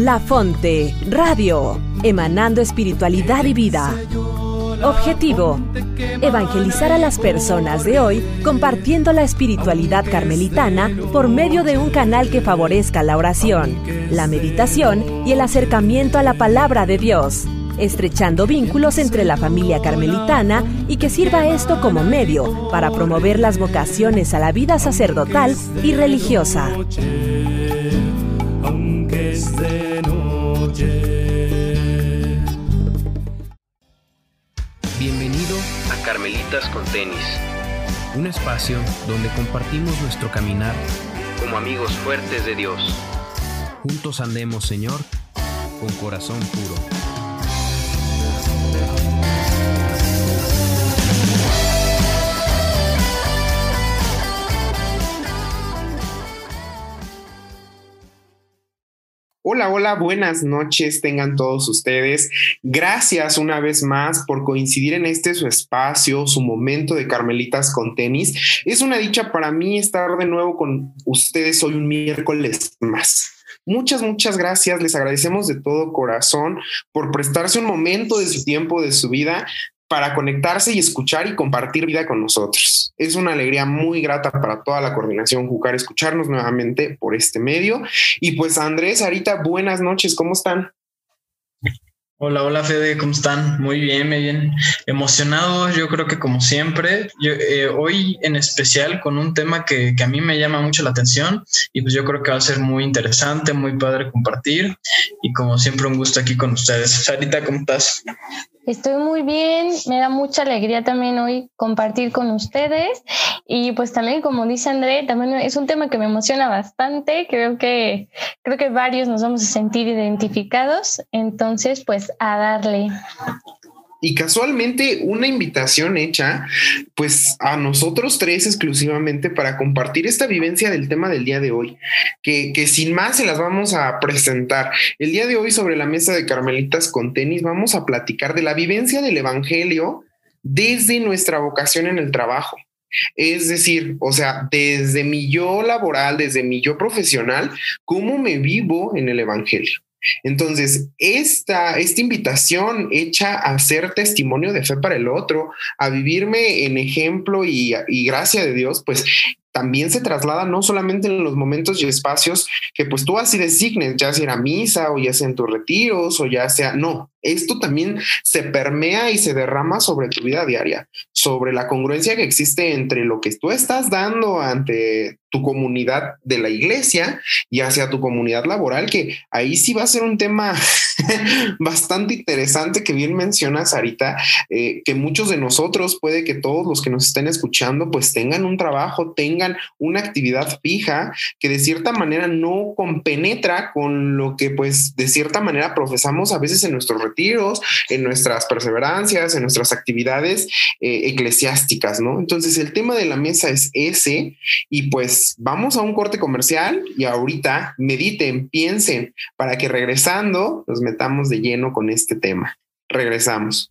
La Fonte, radio, emanando espiritualidad y vida. Objetivo, evangelizar a las personas de hoy compartiendo la espiritualidad carmelitana por medio de un canal que favorezca la oración, la meditación y el acercamiento a la palabra de Dios, estrechando vínculos entre la familia carmelitana y que sirva esto como medio para promover las vocaciones a la vida sacerdotal y religiosa. Con Tenis, un espacio donde compartimos nuestro caminar como amigos fuertes de Dios. Juntos andemos, Señor, con corazón puro. Hola, hola, buenas noches tengan todos ustedes. Gracias una vez más por coincidir en este su espacio, su momento de Carmelitas con tenis. Es una dicha para mí estar de nuevo con ustedes hoy un miércoles más. Muchas, muchas gracias. Les agradecemos de todo corazón por prestarse un momento de su tiempo, de su vida, para conectarse y escuchar y compartir vida con nosotros. Es una alegría muy grata para toda la coordinación Jucar escucharnos nuevamente por este medio. Y pues Andrés, ahorita buenas noches, ¿cómo están? Hola, hola Fede, ¿cómo están? Muy bien, muy bien. Emocionados, yo creo que como siempre. Yo, eh, hoy en especial con un tema que, que, a mí me llama mucho la atención y pues yo creo que va a ser muy interesante, muy padre compartir y como siempre un gusto aquí con ustedes. Sarita, ¿cómo estás? Estoy muy bien, me da mucha alegría también hoy compartir con ustedes y pues también como dice André, también es un tema que me emociona bastante, creo que creo que varios nos vamos a sentir identificados, entonces pues a darle y casualmente una invitación hecha pues a nosotros tres exclusivamente para compartir esta vivencia del tema del día de hoy, que, que, sin más se las vamos a presentar. El día de hoy sobre la mesa de Carmelitas con tenis vamos a platicar de la vivencia del Evangelio desde nuestra vocación en el trabajo. Es decir, o sea, desde mi yo laboral, desde mi yo profesional, ¿cómo me vivo en el Evangelio? Entonces, esta, esta invitación hecha a ser testimonio de fe para el otro, a vivirme en ejemplo y, gracia de Dios, pues también se traslada no solamente en los momentos y espacios que pues tú así designes, ya sea en misa o ya sea en tus retiros o ya sea, no, esto también se permea y se derrama sobre tu vida diaria, sobre la congruencia que existe entre lo que tú estás dando ante tu comunidad de la iglesia y hacia tu comunidad laboral, que ahí sí va a ser un tema bastante interesante que bien mencionas, Sarita, eh, que muchos de nosotros, puede que todos los que nos estén escuchando, pues tengan un trabajo, tengan una actividad fija que de cierta manera no compenetra con lo que pues de cierta manera profesamos a veces en nuestros en nuestras perseverancias, en nuestras actividades eh, eclesiásticas, ¿no? Entonces el tema de la mesa es ese y pues vamos a un corte comercial y ahorita mediten, piensen para que regresando nos metamos de lleno con este tema. Regresamos.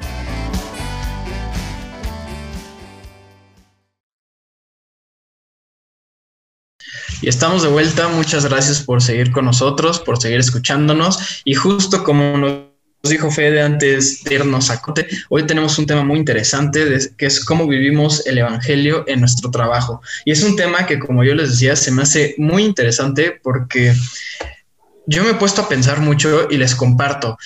Y estamos de vuelta. Muchas gracias por seguir con nosotros, por seguir escuchándonos. Y justo como nos dijo Fede antes de irnos a Cote, hoy tenemos un tema muy interesante que es cómo vivimos el Evangelio en nuestro trabajo. Y es un tema que, como yo les decía, se me hace muy interesante porque yo me he puesto a pensar mucho y les comparto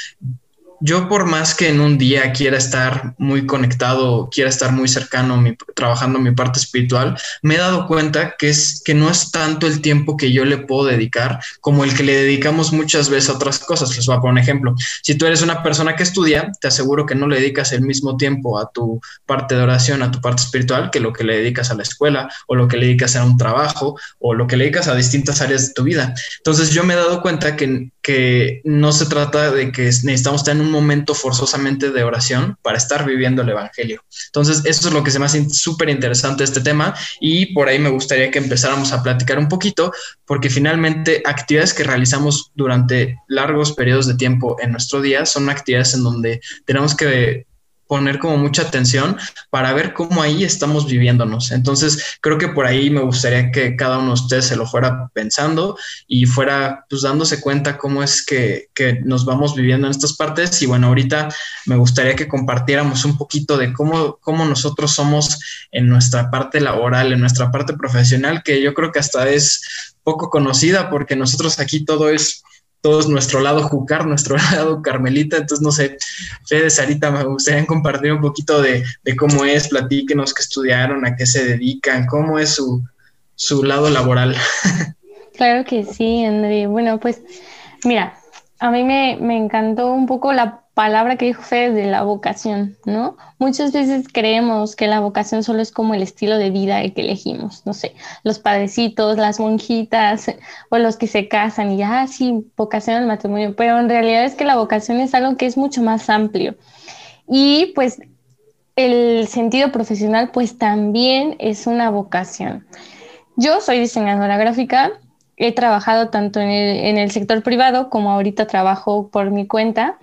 yo por más que en un día quiera estar muy conectado, quiera estar muy cercano, trabajando mi parte espiritual, me he dado cuenta que es que no es tanto el tiempo que yo le puedo dedicar como el que le dedicamos muchas veces a otras cosas. Les voy a poner un ejemplo. Si tú eres una persona que estudia, te aseguro que no le dedicas el mismo tiempo a tu parte de oración, a tu parte espiritual, que lo que le dedicas a la escuela o lo que le dedicas a un trabajo o lo que le dedicas a distintas áreas de tu vida. Entonces yo me he dado cuenta que que no se trata de que necesitamos estar en un momento forzosamente de oración para estar viviendo el Evangelio. Entonces, eso es lo que se me hace súper interesante este tema y por ahí me gustaría que empezáramos a platicar un poquito, porque finalmente actividades que realizamos durante largos periodos de tiempo en nuestro día son actividades en donde tenemos que poner como mucha atención para ver cómo ahí estamos viviéndonos. Entonces, creo que por ahí me gustaría que cada uno de ustedes se lo fuera pensando y fuera pues dándose cuenta cómo es que, que nos vamos viviendo en estas partes. Y bueno, ahorita me gustaría que compartiéramos un poquito de cómo, cómo nosotros somos en nuestra parte laboral, en nuestra parte profesional, que yo creo que hasta es poco conocida porque nosotros aquí todo es todo nuestro lado jucar, nuestro lado carmelita. Entonces, no sé, Fede, Sarita, me gustaría compartir un poquito de, cómo es, platíquenos qué estudiaron, a qué se dedican, cómo es su, su lado laboral. Claro que sí, André. Bueno, pues mira, a mí me, me encantó un poco la palabra que dijo Fede de la vocación, ¿no? Muchas veces creemos que la vocación solo es como el estilo de vida que elegimos, no sé, los padrecitos, las monjitas o los que se casan y ya, ah, sí, vocación al matrimonio, pero en realidad es que la vocación es algo que es mucho más amplio. Y pues el sentido profesional pues también es una vocación. Yo soy diseñadora gráfica, he trabajado tanto en el, en el sector privado como ahorita trabajo por mi cuenta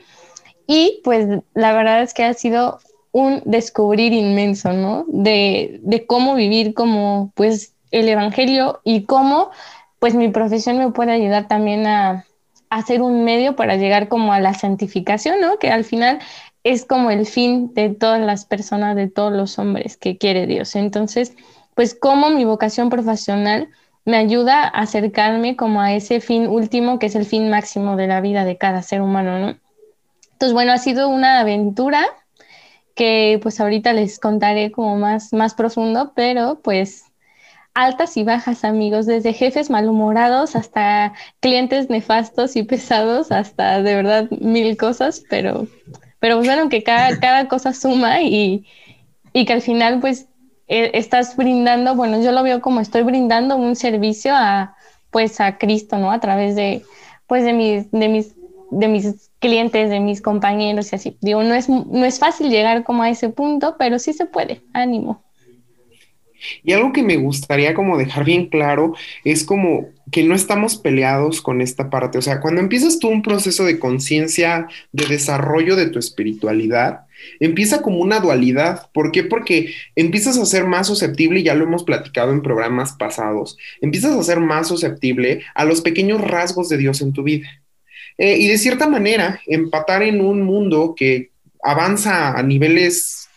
y pues la verdad es que ha sido un descubrir inmenso, ¿no? De, de cómo vivir como pues el Evangelio y cómo pues mi profesión me puede ayudar también a, a ser un medio para llegar como a la santificación, ¿no? Que al final es como el fin de todas las personas, de todos los hombres que quiere Dios. Entonces, pues cómo mi vocación profesional me ayuda a acercarme como a ese fin último, que es el fin máximo de la vida de cada ser humano, ¿no? Entonces, bueno, ha sido una aventura que pues ahorita les contaré como más, más profundo, pero pues altas y bajas, amigos, desde jefes malhumorados hasta clientes nefastos y pesados, hasta de verdad mil cosas, pero, pero pues bueno, que cada, cada cosa suma y, y que al final pues e, estás brindando, bueno, yo lo veo como estoy brindando un servicio a pues a Cristo, ¿no? A través de pues de mis, de mis, de mis clientes, de mis compañeros y así. Digo, no es, no es fácil llegar como a ese punto, pero sí se puede. Ánimo. Y algo que me gustaría como dejar bien claro es como que no estamos peleados con esta parte. O sea, cuando empiezas tú un proceso de conciencia, de desarrollo de tu espiritualidad, empieza como una dualidad. ¿Por qué? Porque empiezas a ser más susceptible, ya lo hemos platicado en programas pasados, empiezas a ser más susceptible a los pequeños rasgos de Dios en tu vida. Eh, y de cierta manera, empatar en un mundo que avanza a niveles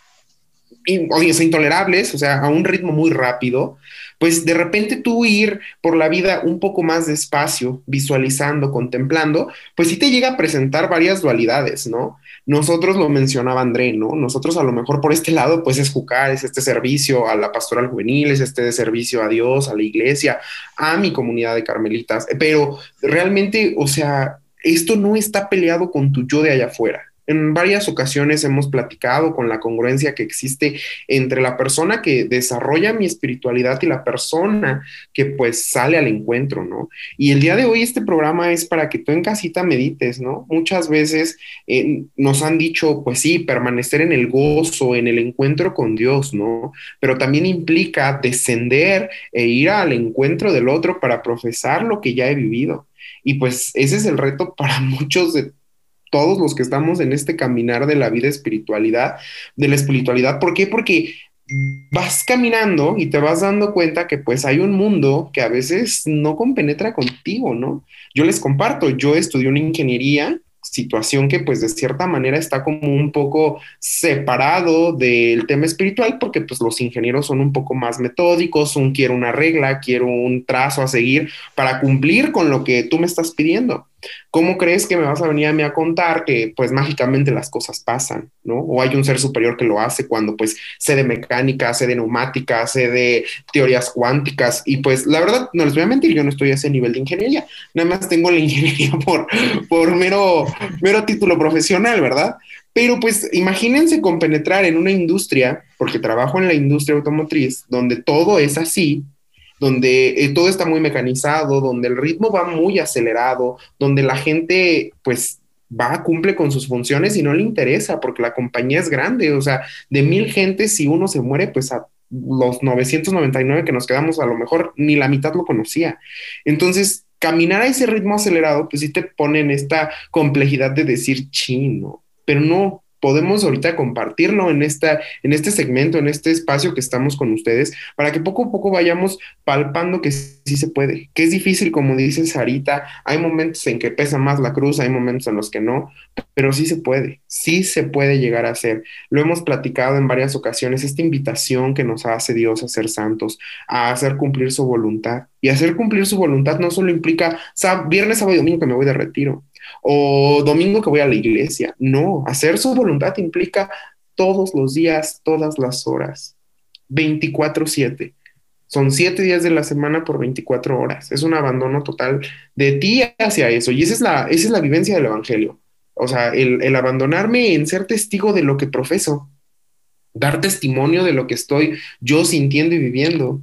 intolerables, o sea, a un ritmo muy rápido, pues de repente tú ir por la vida un poco más despacio, visualizando, contemplando, pues sí te llega a presentar varias dualidades, ¿no? Nosotros lo mencionaba André, ¿no? Nosotros a lo mejor por este lado, pues es jucar, es este servicio a la pastoral juvenil, es este servicio a Dios, a la iglesia, a mi comunidad de carmelitas, pero realmente, o sea, esto no está peleado con tu yo de allá afuera. En varias ocasiones hemos platicado con la congruencia que existe entre la persona que desarrolla mi espiritualidad y la persona que pues sale al encuentro, ¿no? Y el día de hoy este programa es para que tú en casita medites, ¿no? Muchas veces eh, nos han dicho, pues sí, permanecer en el gozo, en el encuentro con Dios, ¿no? Pero también implica descender e ir al encuentro del otro para profesar lo que ya he vivido. Y pues ese es el reto para muchos de todos los que estamos en este caminar de la vida espiritualidad, de la espiritualidad. ¿Por qué? Porque vas caminando y te vas dando cuenta que pues hay un mundo que a veces no compenetra contigo, ¿no? Yo les comparto, yo estudié una ingeniería situación que pues de cierta manera está como un poco separado del tema espiritual porque pues los ingenieros son un poco más metódicos, un quiero una regla, quiero un trazo a seguir para cumplir con lo que tú me estás pidiendo. ¿Cómo crees que me vas a venir a mí a contar que pues mágicamente las cosas pasan, ¿no? O hay un ser superior que lo hace cuando pues sé de mecánica, sé de neumática, sé de teorías cuánticas y pues la verdad no les voy a mentir, yo no estoy a ese nivel de ingeniería, nada más tengo la ingeniería por, por mero, mero título profesional, ¿verdad? Pero pues imagínense compenetrar en una industria, porque trabajo en la industria automotriz, donde todo es así, donde eh, todo está muy mecanizado, donde el ritmo va muy acelerado, donde la gente pues va, cumple con sus funciones y no le interesa porque la compañía es grande, o sea, de mil gentes, si uno se muere, pues a los 999 que nos quedamos, a lo mejor ni la mitad lo conocía. Entonces, caminar a ese ritmo acelerado, pues sí te pone en esta complejidad de decir chino, pero no, podemos ahorita compartirlo en, esta, en este segmento, en este espacio que estamos con ustedes, para que poco a poco vayamos palpando que sí se puede, que es difícil, como dice Sarita, hay momentos en que pesa más la cruz, hay momentos en los que no, pero sí se puede, sí se puede llegar a hacer. Lo hemos platicado en varias ocasiones, esta invitación que nos hace Dios a ser santos, a hacer cumplir su voluntad. Y hacer cumplir su voluntad no solo implica viernes, sábado y domingo que me voy de retiro, o domingo que voy a la iglesia. No, hacer su voluntad implica todos los días, todas las horas, 24/7. Son siete días de la semana por 24 horas. Es un abandono total de ti hacia eso. Y esa es la, esa es la vivencia del Evangelio. O sea, el, el abandonarme en ser testigo de lo que profeso, dar testimonio de lo que estoy yo sintiendo y viviendo,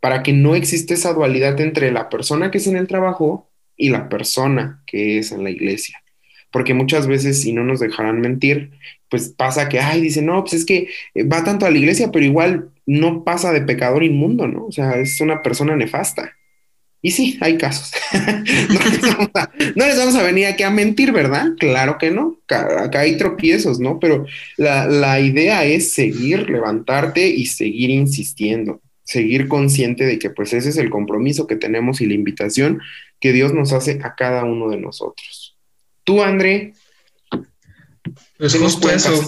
para que no existe esa dualidad entre la persona que es en el trabajo y la persona que es en la iglesia. Porque muchas veces, y no nos dejarán mentir, pues pasa que, ay, dice, no, pues es que eh, va tanto a la iglesia, pero igual no pasa de pecador inmundo, ¿no? O sea, es una persona nefasta. Y sí, hay casos. no, les vamos a, venir aquí a mentir, ¿verdad? Claro que no. Acá, hay tropiezos, ¿no? Pero la, la idea es seguir, levantarte y seguir insistiendo seguir consciente de que pues ese es el compromiso que tenemos y la invitación que Dios nos hace a cada uno de nosotros. Tú, André. Pues justo eso,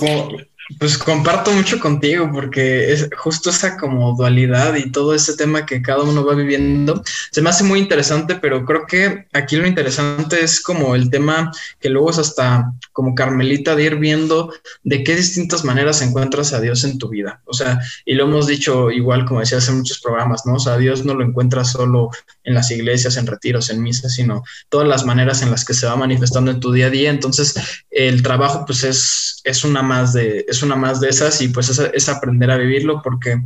pues comparto mucho contigo porque es justo esa como dualidad y todo ese tema que cada uno va viviendo se me hace muy interesante, pero creo que aquí lo interesante es como el tema que luego es hasta como Carmelita de ir viendo de qué distintas maneras encuentras a Dios en tu vida. O sea, y lo hemos dicho igual como decía hace muchos programas, ¿no? O sea, Dios no lo encuentras solo en las iglesias, en retiros, en misas, sino todas las maneras en las que se va manifestando en tu día a día. Entonces, el trabajo pues es, es una más de una más de esas y pues es, aprender a vivirlo porque,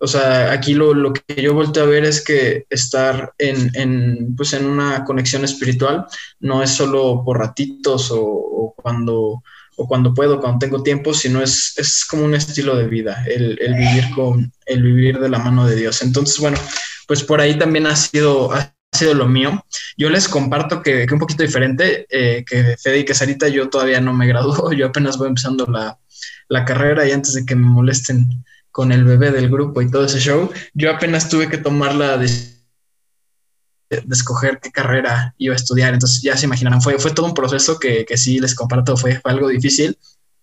o sea, aquí lo, lo, que yo volteo a ver es que estar en, en, pues en una conexión espiritual no es solo por ratitos o, cuando o cuando puedo, cuando tengo tiempo, sino es, es como un estilo de vida, el, el, vivir con, el vivir de la mano de Dios. Entonces, bueno, pues por ahí también ha sido, ha sido lo mío. Yo les comparto que, que un poquito diferente, eh, que Fede y que Sarita, yo todavía no me graduó, yo apenas voy empezando la, la carrera y antes de que me molesten con el bebé del grupo y todo ese show, yo apenas tuve que tomar la decisión de, escoger qué carrera iba a estudiar. Entonces ya se imaginarán, fue, fue todo un proceso que, que sí les comparto, fue, algo difícil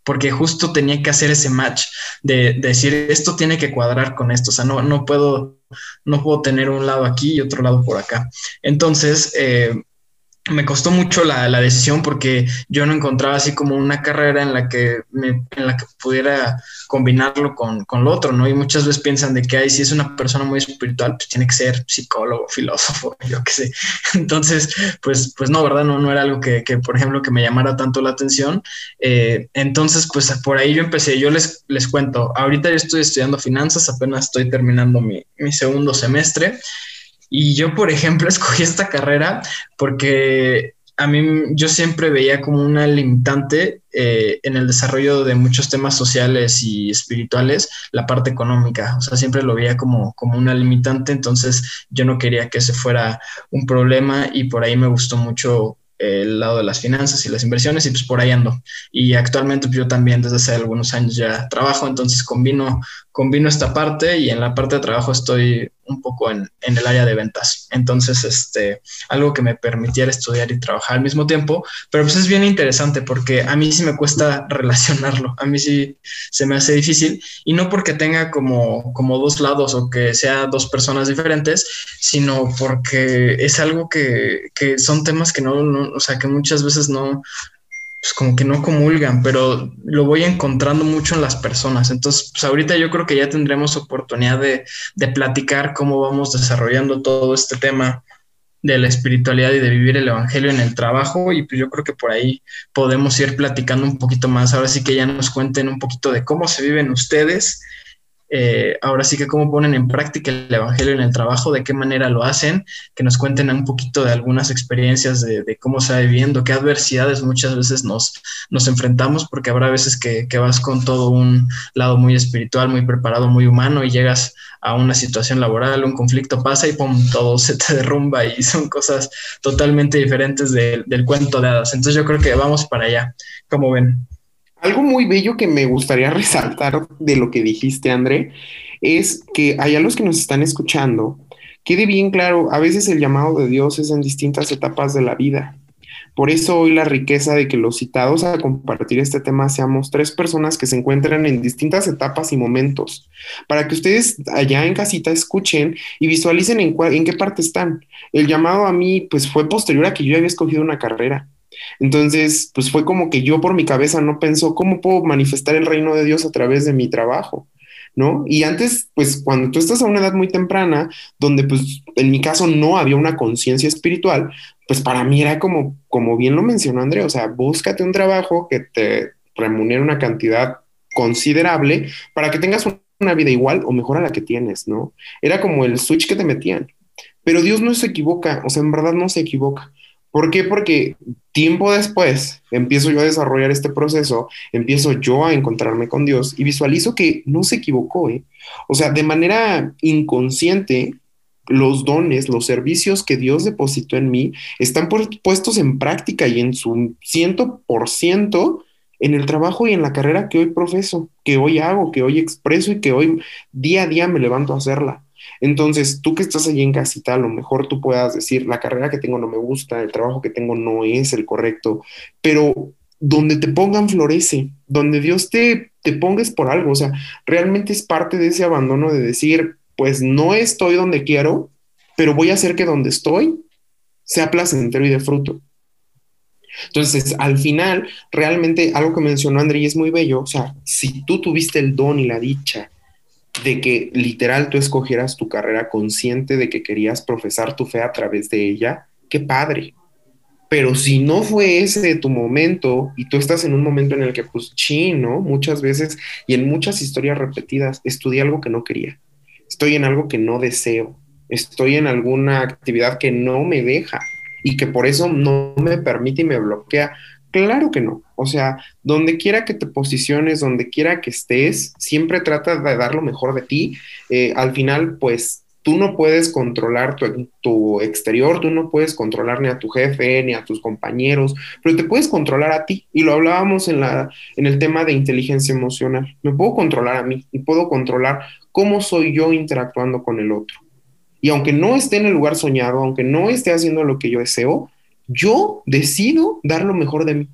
porque justo tenía que hacer ese match de, decir esto tiene que cuadrar con esto, o sea, no, no puedo, no puedo tener un lado aquí y otro lado por acá. Entonces, eh, me costó mucho la, la, decisión porque yo no encontraba así como una carrera en la que, me, en la que pudiera combinarlo con, con, lo otro, ¿no? Y muchas veces piensan de que, ay, si es una persona muy espiritual, pues tiene que ser psicólogo, filósofo, yo qué sé. Entonces, pues, pues no, ¿verdad? No, no era algo que, que por ejemplo, que me llamara tanto la atención. Eh, entonces, pues por ahí yo empecé, yo les, les cuento, ahorita yo estoy estudiando finanzas, apenas estoy terminando mi, mi segundo semestre. Y yo, por ejemplo, escogí esta carrera porque a mí yo siempre veía como una limitante eh, en el desarrollo de muchos temas sociales y espirituales, la parte económica. O sea, siempre lo veía como, como una limitante, entonces yo no quería que ese fuera un problema y por ahí me gustó mucho el lado de las finanzas y las inversiones y pues por ahí ando. Y actualmente pues, yo también desde hace algunos años ya trabajo, entonces combino, combino esta parte y en la parte de trabajo estoy un poco en, en, el área de ventas. Entonces, este, algo que me permitiera estudiar y trabajar al mismo tiempo, pero pues es bien interesante porque a mí sí me cuesta relacionarlo, a mí sí se me hace difícil y no porque tenga como, como dos lados o que sea dos personas diferentes, sino porque es algo que, que son temas que no, no, o sea, que muchas veces no, pues como que no comulgan, pero lo voy encontrando mucho en las personas. Entonces, pues ahorita yo creo que ya tendremos oportunidad de, de platicar cómo vamos desarrollando todo este tema de la espiritualidad y de vivir el evangelio en el trabajo y pues yo creo que por ahí podemos ir platicando un poquito más. Ahora sí que ya nos cuenten un poquito de cómo se viven ustedes eh, ahora sí que cómo ponen en práctica el Evangelio en el trabajo, de qué manera lo hacen, que nos cuenten un poquito de algunas experiencias de, cómo se va viviendo, qué adversidades muchas veces nos, nos enfrentamos, porque habrá veces que, que, vas con todo un lado muy espiritual, muy preparado, muy humano y llegas a una situación laboral, un conflicto pasa y pum, todo se te derrumba y son cosas totalmente diferentes del cuento de hadas. Entonces yo creo que vamos para allá, como ven. Algo muy bello que me gustaría resaltar de lo que dijiste, André, es que allá los que nos están escuchando, quede bien claro, a veces el llamado de Dios es en distintas etapas de la vida. Por eso hoy la riqueza de que los citados a compartir este tema seamos tres personas que se encuentran en distintas etapas y momentos, para que ustedes allá en casita escuchen y visualicen en, en qué parte están. El llamado a mí pues fue posterior a que yo había escogido una carrera. Entonces, pues fue como que yo por mi cabeza no pensó cómo puedo manifestar el reino de Dios a través de mi trabajo. ¿No? Y antes, pues cuando tú estás a una edad muy temprana, donde pues en mi caso no había una conciencia espiritual, pues para mí era como, como bien lo mencionó André, o sea, búscate un trabajo que te remunere una cantidad considerable para que tengas una vida igual o mejor a la que tienes, ¿no? Era como el switch que te metían. Pero Dios no se equivoca, o sea, en verdad no se equivoca. ¿Por qué? Porque tiempo después empiezo yo a desarrollar este proceso, empiezo yo a encontrarme con Dios y visualizo que no se equivocó. ¿eh? O sea, de manera inconsciente, los dones, los servicios que Dios depositó en mí están puestos en práctica y en su ciento por ciento en el trabajo y en la carrera que hoy profeso, que hoy hago, que hoy expreso y que hoy día a día me levanto a hacerla. Entonces, tú que estás allí en casita, a lo mejor tú puedas decir, la carrera que tengo no me gusta, el trabajo que tengo no es el correcto, pero donde te pongan florece, donde Dios te, te pongas por algo, o sea, realmente es parte de ese abandono de decir, pues no estoy donde quiero, pero voy a hacer que donde estoy sea placentero y de fruto. Entonces, al final, realmente algo que mencionó André y es muy bello, o sea, si tú tuviste el don y la dicha de que literal tú escogieras tu carrera consciente de que querías profesar tu fe a través de ella, qué padre. Pero si no fue ese tu momento y tú estás en un momento en el que, pues, chino, muchas veces y en muchas historias repetidas, estudié algo que no quería, estoy en algo que no deseo, estoy en alguna actividad que no me deja y que por eso no me permite y me bloquea. Claro que no. O sea, donde quiera que te posiciones, donde quiera que estés, siempre trata de dar lo mejor de ti. Eh, al final, pues tú no puedes controlar tu, tu, exterior, tú no puedes controlar ni a tu jefe, ni a tus compañeros, pero te puedes controlar a ti. Y lo hablábamos en, la, en el tema de inteligencia emocional. Me puedo controlar a mí y puedo controlar cómo soy yo interactuando con el otro. Y aunque no esté en el lugar soñado, aunque no esté haciendo lo que yo deseo, yo decido dar lo mejor de mí.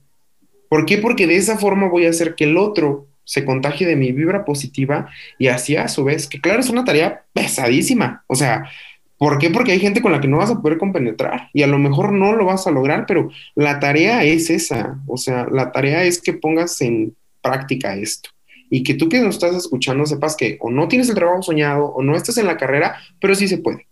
¿Por qué? Porque de esa forma voy a hacer que el otro se contagie de mi vibra positiva y así a su vez, que claro, es una tarea pesadísima. O sea, ¿por qué? Porque hay gente con la que no vas a poder compenetrar y a lo mejor no lo vas a lograr, pero la tarea es esa. O sea, la tarea es que pongas en práctica esto y que tú que nos estás escuchando sepas que o no tienes el trabajo soñado o no estás en la carrera, pero sí se puede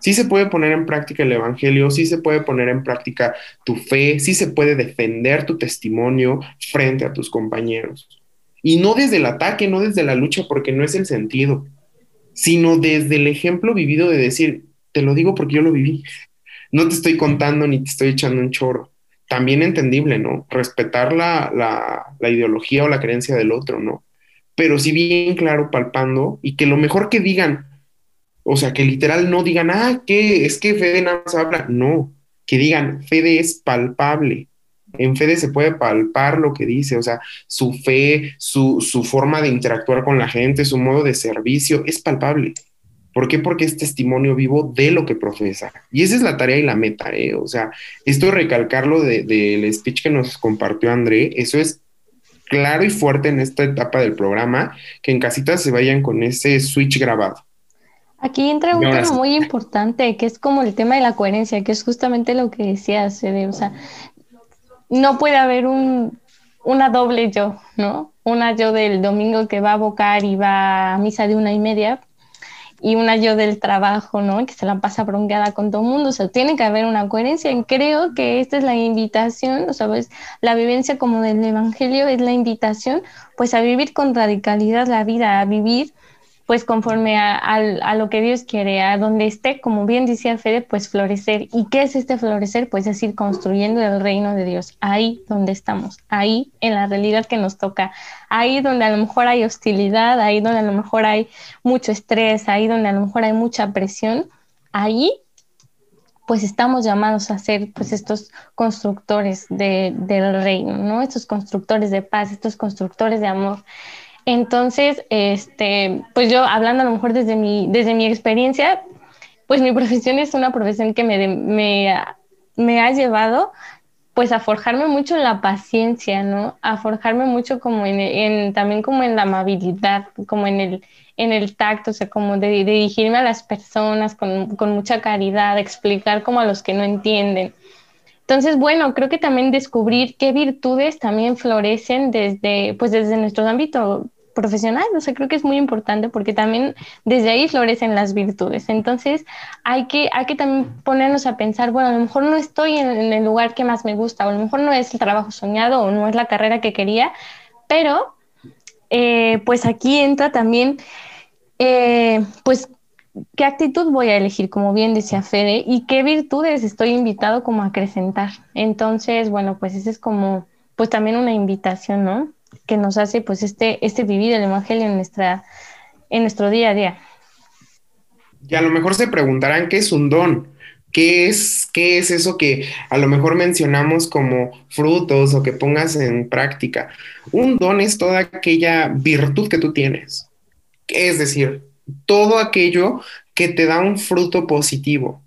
sí se puede poner en práctica el Evangelio, sí se puede poner en práctica tu fe, sí se puede defender tu testimonio frente a tus compañeros. Y no desde el ataque, no desde la lucha, porque no es el sentido, sino desde el ejemplo vivido de decir, te lo digo porque yo lo viví. No te estoy contando ni te estoy echando un choro. También entendible, ¿no? Respetar la, la, la ideología o la creencia del otro, ¿no? Pero sí bien claro, palpando, y que lo mejor que digan, o sea, que literal no digan, ah, que es que Fede nada más habla. No, que digan, Fede es palpable. En Fede se puede palpar lo que dice, o sea, su fe, su, forma de interactuar con la gente, su modo de servicio, es palpable. ¿Por qué? Porque es testimonio vivo de lo que profesa. Y esa es la tarea y la meta, ¿eh? O sea, esto recalcarlo del speech que nos compartió André, eso es claro y fuerte en esta etapa del programa, que en casita se vayan con ese switch grabado. Aquí entra un tema muy importante, que es como el tema de la coherencia, que es justamente lo que decías, Fede. O sea, no puede haber un, una doble yo, ¿no? Una yo del domingo que va a bocar y va a misa de una y media, y una yo del trabajo, ¿no? Que se la pasa bronqueada con todo el mundo. O sea, tiene que haber una coherencia. Y creo que esta es la invitación, o sea, pues, la vivencia como del Evangelio es la invitación, pues, a vivir con radicalidad la vida, a vivir pues conforme a, lo que Dios quiere, a donde esté, como bien decía Fede, pues florecer. ¿Y qué es este florecer? Pues es ir construyendo el reino de Dios, ahí donde estamos, ahí en la realidad que nos toca, ahí donde a lo mejor hay hostilidad, ahí donde a lo mejor hay mucho estrés, ahí donde a lo mejor hay mucha presión, ahí pues estamos llamados a ser pues estos constructores del reino, ¿no? Estos constructores de paz, estos constructores de amor. Entonces, este, pues yo hablando a lo mejor desde mi, desde mi experiencia, pues mi profesión es una profesión que me, me, me ha llevado pues a forjarme mucho en la paciencia, ¿no? A forjarme mucho como en, también como en la amabilidad, como en el, en el tacto, o sea, como de, dirigirme a las personas con, con, mucha caridad, explicar como a los que no entienden. Entonces, bueno, creo que también descubrir qué virtudes también florecen desde, pues desde nuestro ámbito profesional, o sea, creo que es muy importante porque también desde ahí florecen las virtudes. Entonces, hay que, hay que también ponernos a pensar, bueno, a lo mejor no estoy en, el lugar que más me gusta, o a lo mejor no es el trabajo soñado o no es la carrera que quería, pero eh, pues aquí entra también, eh, pues qué actitud voy a elegir, como bien decía Fede, y qué virtudes estoy invitado como a acrecentar. Entonces, bueno, pues esa es como, pues también una invitación, ¿no? Que nos hace, pues, este, este vivir el Evangelio en, nuestra, en nuestro día a día. Y a lo mejor se preguntarán qué es un don. ¿Qué es, ¿Qué es eso que a lo mejor mencionamos como frutos o que pongas en práctica? Un don es toda aquella virtud que tú tienes. Es decir, todo aquello que te da un fruto positivo,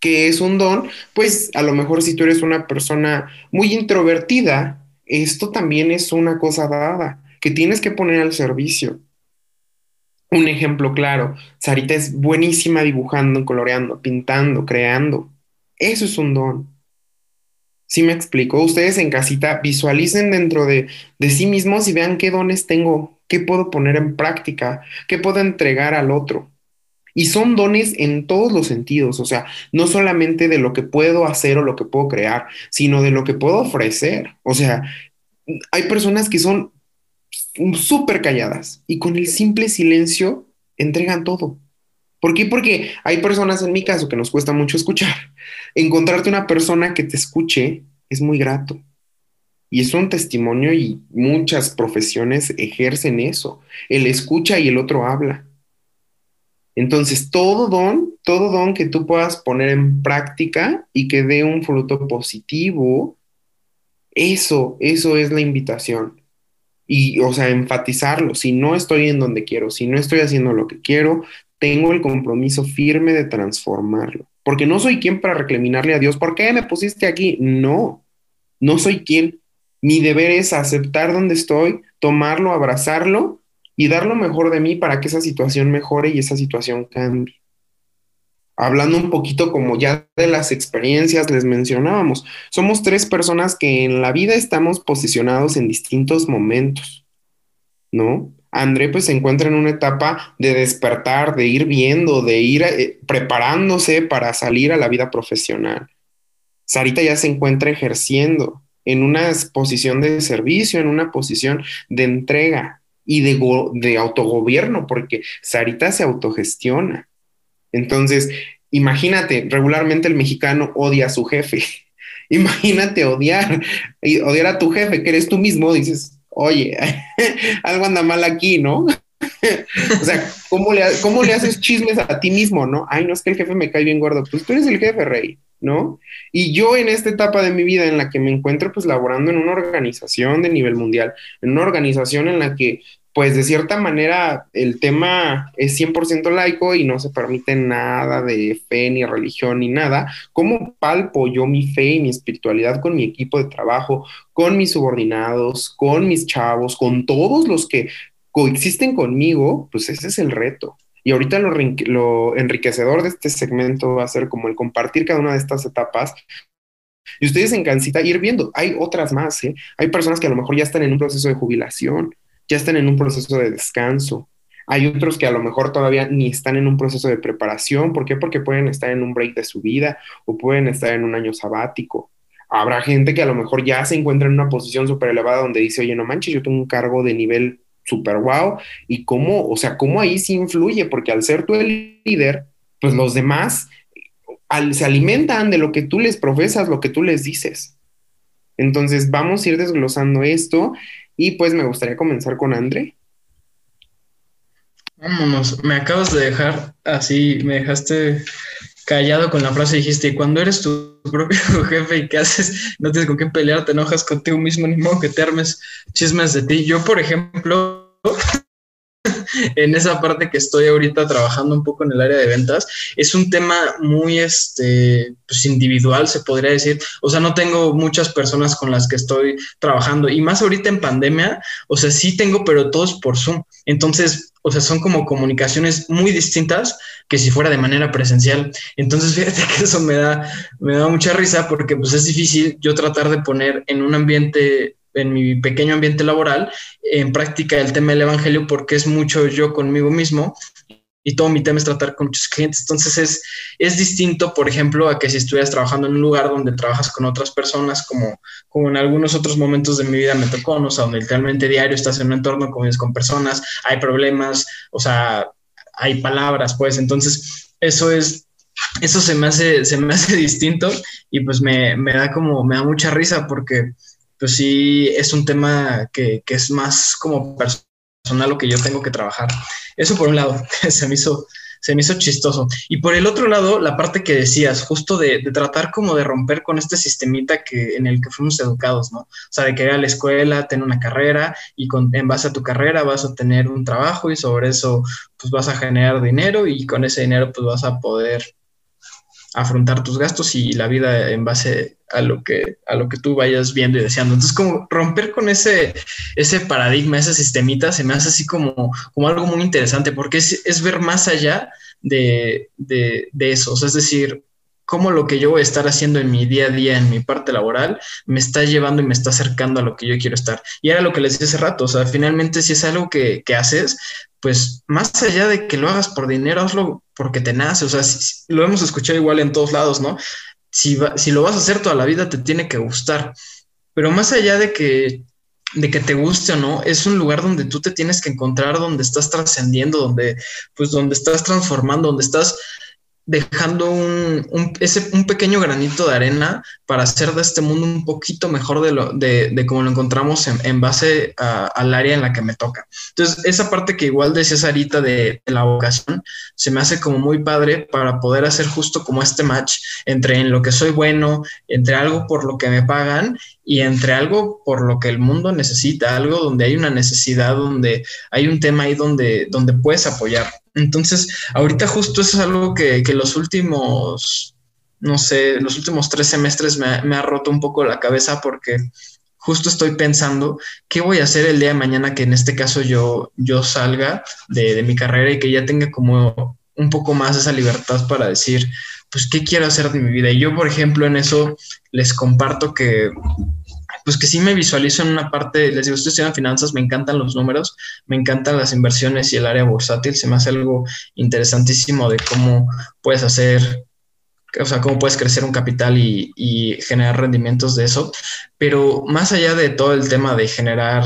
que es un don, pues a lo mejor si tú eres una persona muy introvertida, esto también es una cosa dada que tienes que poner al servicio. Un ejemplo claro, Sarita es buenísima dibujando, coloreando, pintando, creando. Eso es un don. Si me explico? Ustedes en casita visualicen dentro de, de sí mismos y vean qué dones tengo, ¿Qué puedo poner en práctica? ¿Qué puedo entregar al otro? Y son dones en todos los sentidos, o sea, no solamente de lo que puedo hacer o lo que puedo crear, sino de lo que puedo ofrecer. O sea, hay personas que son súper calladas y con el simple silencio entregan todo. ¿Por qué? Porque hay personas en mi caso que nos cuesta mucho escuchar. Encontrarte una persona que te escuche es muy grato. Y es un testimonio y muchas profesiones ejercen eso. El escucha y el otro habla. Entonces, todo don, todo don que tú puedas poner en práctica y que dé un fruto positivo, eso, eso es la invitación. Y, o sea, enfatizarlo. Si no estoy en donde quiero, si no estoy haciendo lo que quiero, tengo el compromiso firme de transformarlo. Porque no soy quien para reclaminarle a Dios, ¿por qué me pusiste aquí? No, no soy quien. Mi deber es aceptar donde estoy, tomarlo, abrazarlo y dar lo mejor de mí para que esa situación mejore y esa situación cambie. Hablando un poquito como ya de las experiencias, les mencionábamos, somos tres personas que en la vida estamos posicionados en distintos momentos, ¿no? André pues se encuentra en una etapa de despertar, de ir viendo, de ir eh, preparándose para salir a la vida profesional. Sarita ya se encuentra ejerciendo en una posición de servicio, en una posición de entrega y de, de autogobierno, porque Sarita se autogestiona. Entonces, imagínate, regularmente el mexicano odia a su jefe. Imagínate odiar, odiar a tu jefe, que eres tú mismo, dices, oye, algo anda mal aquí, ¿no? o sea, ¿cómo le, ¿cómo le haces chismes a ti mismo, no? Ay, no es que el jefe me cae bien gordo. Pues tú eres el jefe, rey. ¿no? Y yo en esta etapa de mi vida en la que me encuentro pues laborando en una organización de nivel mundial, en una organización en la que pues de cierta manera el tema es 100% laico y no se permite nada de fe ni religión ni nada, ¿cómo palpo yo mi fe y mi espiritualidad con mi equipo de trabajo, con mis subordinados, con mis chavos, con todos los que coexisten conmigo? Pues ese es el reto. Y ahorita lo, enriquecedor de este segmento va a ser como el compartir cada una de estas etapas y ustedes en Cancita ir viendo, hay otras más, ¿eh? Hay personas que a lo mejor ya están en un proceso de jubilación, ya están en un proceso de descanso, Hay otros que a lo mejor todavía ni están en un proceso de preparación. ¿Por qué? Porque pueden estar en un break de su vida o pueden estar en un año sabático. Habrá gente que a lo mejor ya se encuentra en una posición súper elevada donde dice, oye, no manches, yo tengo un cargo de nivel súper wow. Y cómo, o sea, cómo ahí sí influye, porque al ser tú el líder, pues los demás se alimentan de lo que tú les profesas, lo que tú les dices. Entonces, vamos a ir desglosando esto y pues me gustaría comenzar con André. Vámonos, me acabas de dejar así, me dejaste callado con la frase, dijiste, cuando eres tu propio jefe y qué haces, no tienes con qué pelear, te enojas contigo mismo, ni modo que te armes chismes de ti. Yo, por ejemplo, en esa parte que estoy ahorita trabajando un poco en el área de ventas, es un tema muy este, pues individual, se podría decir. O sea, no tengo muchas personas con las que estoy trabajando y más ahorita en pandemia, o sea, sí tengo, pero todos por Zoom. Entonces, o sea, son como comunicaciones muy distintas que si fuera de manera presencial. Entonces, fíjate que eso me da, me da mucha risa porque pues es difícil yo tratar de poner en un ambiente en mi pequeño ambiente laboral en práctica el tema del evangelio porque es mucho yo conmigo mismo y todo mi tema es tratar con muchos clientes. Entonces es, es distinto, por ejemplo, a que si estuvieras trabajando en un lugar donde trabajas con otras personas, como, como en algunos otros momentos de mi vida me tocó, ¿no? o sea, donde literalmente diario estás en un entorno, con con personas, hay problemas, o sea, hay palabras, pues. Entonces, eso es eso se me hace, se me hace distinto y pues me, me, da como, me da mucha risa porque pues sí es un tema que, es más como personal lo que yo tengo que trabajar. Eso por un lado, se me hizo, se me hizo chistoso. Y por el otro lado, la parte que decías, justo de, tratar como de romper con este sistemita que, en el que fuimos educados, ¿no? O sea, de que ir a la escuela, tener una carrera y con, en base a tu carrera vas a tener un trabajo y sobre eso pues vas a generar dinero y con ese dinero pues vas a poder afrontar tus gastos y la vida en base a lo que, a lo que tú vayas viendo y deseando. Entonces, como romper con ese, ese paradigma, ese sistemita, se me hace así como, como algo muy interesante, porque es, es ver más allá de, de, de eso. Es decir, cómo lo que yo voy a estar haciendo en mi día a día, en mi parte laboral, me está llevando y me está acercando a lo que yo quiero estar. Y era lo que les decía hace rato, o sea, finalmente si es algo que, que haces, pues más allá de que lo hagas por dinero, hazlo porque te nace, o sea, lo hemos escuchado igual en todos lados, ¿no? Si, si lo vas a hacer toda la vida, te tiene que gustar, pero más allá de que de que te guste o no, es un lugar donde tú te tienes que encontrar, donde estás trascendiendo, donde, pues, donde estás transformando, donde estás dejando un, un, ese, un pequeño granito de arena para hacer de este mundo un poquito mejor de, lo, de, de como lo encontramos en, en base al área en la que me toca. Entonces, esa parte que igual decía Sarita de, de, la vocación, se me hace como muy padre para poder hacer justo como este match entre en lo que soy bueno, entre algo por lo que me pagan y entre algo por lo que el mundo necesita, algo donde hay una necesidad, donde hay un tema ahí donde, donde puedes apoyar. Entonces, ahorita justo eso es algo que, que los últimos, no sé, los últimos tres semestres me, me, ha roto un poco la cabeza porque justo estoy pensando qué voy a hacer el día de mañana que en este caso yo, yo salga de mi carrera y que ya tenga como un poco más esa libertad para decir, pues, ¿qué quiero hacer de mi vida? Y yo, por ejemplo, en eso les comparto que pues que sí me visualizo en una parte, les digo, estoy estudiando finanzas, me encantan los números, me encantan las inversiones y el área bursátil, se me hace algo interesantísimo de cómo puedes hacer, o sea, cómo puedes crecer un capital y, generar rendimientos de eso, pero más allá de todo el tema de generar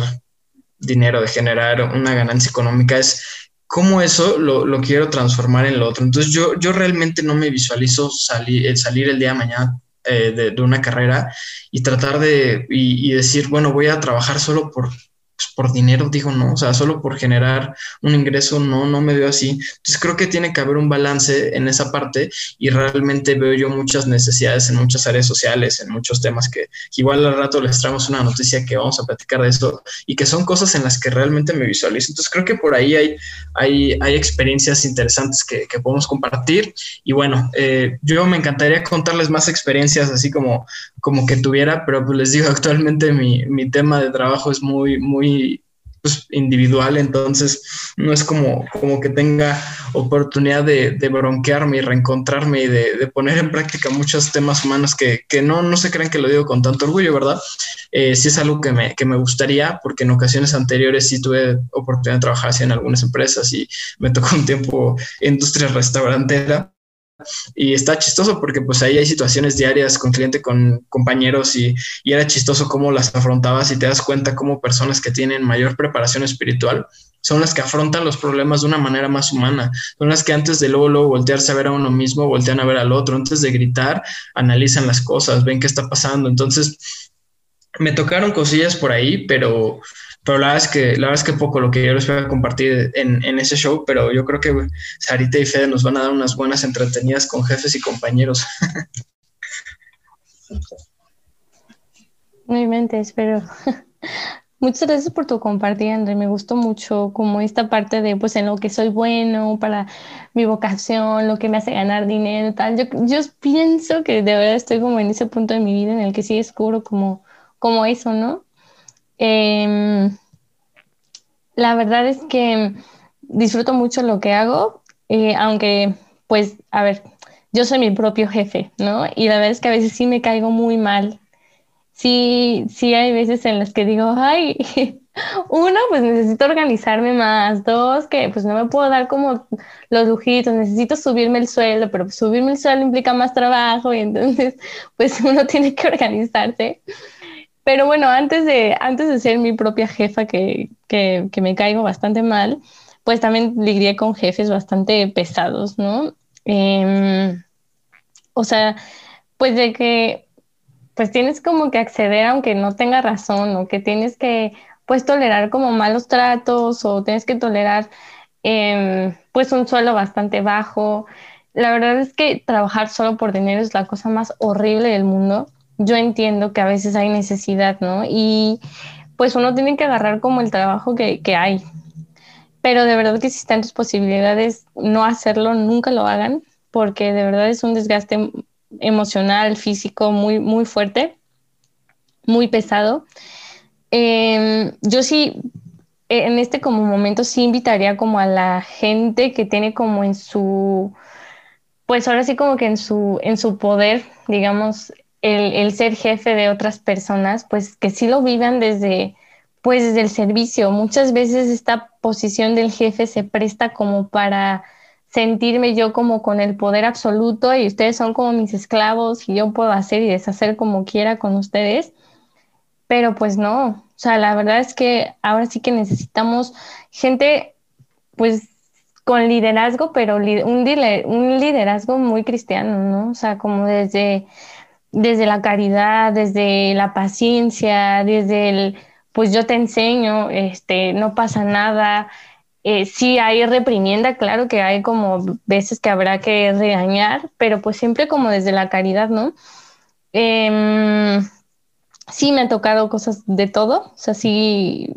dinero, de generar una ganancia económica, es cómo eso lo, quiero transformar en lo otro. Entonces yo, yo realmente no me visualizo salir, salir el día de mañana eh, de, una carrera y tratar de y, decir, bueno, voy a trabajar solo por, pues, por dinero, digo, no, o sea, solo por generar un ingreso, no, no me veo así. Entonces creo que tiene que haber un balance en esa parte y realmente veo yo muchas necesidades en muchas áreas sociales, en muchos temas que, igual al rato les traemos una noticia que vamos a platicar de eso y que son cosas en las que realmente me visualizo. Entonces creo que por ahí hay, hay, hay experiencias interesantes que, que podemos compartir y bueno, eh, yo me encantaría contarles más experiencias así como, como que tuviera, pero pues les digo, actualmente mi, mi tema de trabajo es muy, muy pues, individual, entonces no es como, como que tenga oportunidad de, de bronquearme y reencontrarme y de, poner en práctica muchos temas humanos que, que, no, no se crean que lo digo con tanto orgullo, ¿verdad? Eh, sí es algo que me, que me gustaría, porque en ocasiones anteriores sí tuve oportunidad de trabajar así en algunas empresas y me tocó un tiempo industria restaurantera y está chistoso porque pues ahí hay situaciones diarias con cliente, con compañeros y, era chistoso cómo las afrontabas y te das cuenta cómo personas que tienen mayor preparación espiritual son las que afrontan los problemas de una manera más humana, son las que antes de luego, luego voltearse a ver a uno mismo, voltean a ver al otro, antes de gritar, analizan las cosas, ven qué está pasando. Entonces, me tocaron cosillas por ahí, pero pero la verdad es que, la verdad es que poco lo que yo les voy a compartir en, en ese show, pero yo creo que Sarita y Fede nos van a dar unas buenas entretenidas con jefes y compañeros. Muy mente, espero. Muchas gracias por tu compartir, André. Me gustó mucho como esta parte de pues en lo que soy bueno, para mi vocación, lo que me hace ganar dinero, tal. Yo, yo pienso que de verdad estoy como en ese punto de mi vida en el que sí descubro como, como eso, ¿no? Em, la verdad es que disfruto mucho lo que hago, eh, aunque, pues, a ver, yo soy mi propio jefe, ¿no? Y la verdad es que a veces sí me caigo muy mal. Sí, sí hay veces en las que digo, ay, uno, pues necesito organizarme más. Dos, que pues no me puedo dar como los lujitos, necesito subirme el sueldo, pero subirme el sueldo implica más trabajo y entonces, pues uno tiene que organizarse. Pero bueno, antes de, antes de ser mi propia jefa, que, que, que me caigo bastante mal, pues también lidié con jefes bastante pesados, ¿no? Em, o sea, pues de que pues tienes como que acceder aunque no tenga razón o que tienes que pues tolerar como malos tratos o tienes que tolerar em, pues un suelo bastante bajo. La verdad es que trabajar solo por dinero es la cosa más horrible del mundo yo entiendo que a veces hay necesidad, ¿no? Y pues uno tiene que agarrar como el trabajo que, hay. Pero de verdad que si están tus posibilidades no hacerlo, nunca lo hagan, porque de verdad es un desgaste emocional, físico muy, muy fuerte, muy pesado. Em, yo sí, en este como momento sí invitaría como a la gente que tiene como en su, pues ahora sí como que en su, en su poder, digamos, el, ser jefe de otras personas, pues que sí lo vivan desde, pues desde el servicio. Muchas veces esta posición del jefe se presta como para sentirme yo como con el poder absoluto y ustedes son como mis esclavos y yo puedo hacer y deshacer como quiera con ustedes. Pero pues no, o sea, la verdad es que ahora sí que necesitamos gente pues con liderazgo, pero un, un liderazgo muy cristiano, ¿no? O sea, como desde desde la caridad, desde la paciencia, desde el, pues yo te enseño, este, no pasa nada. Eh, sí hay reprimienda, claro que hay como veces que habrá que regañar, pero pues siempre como desde la caridad, ¿no? Em, sí me ha tocado cosas de todo, o sea, sí,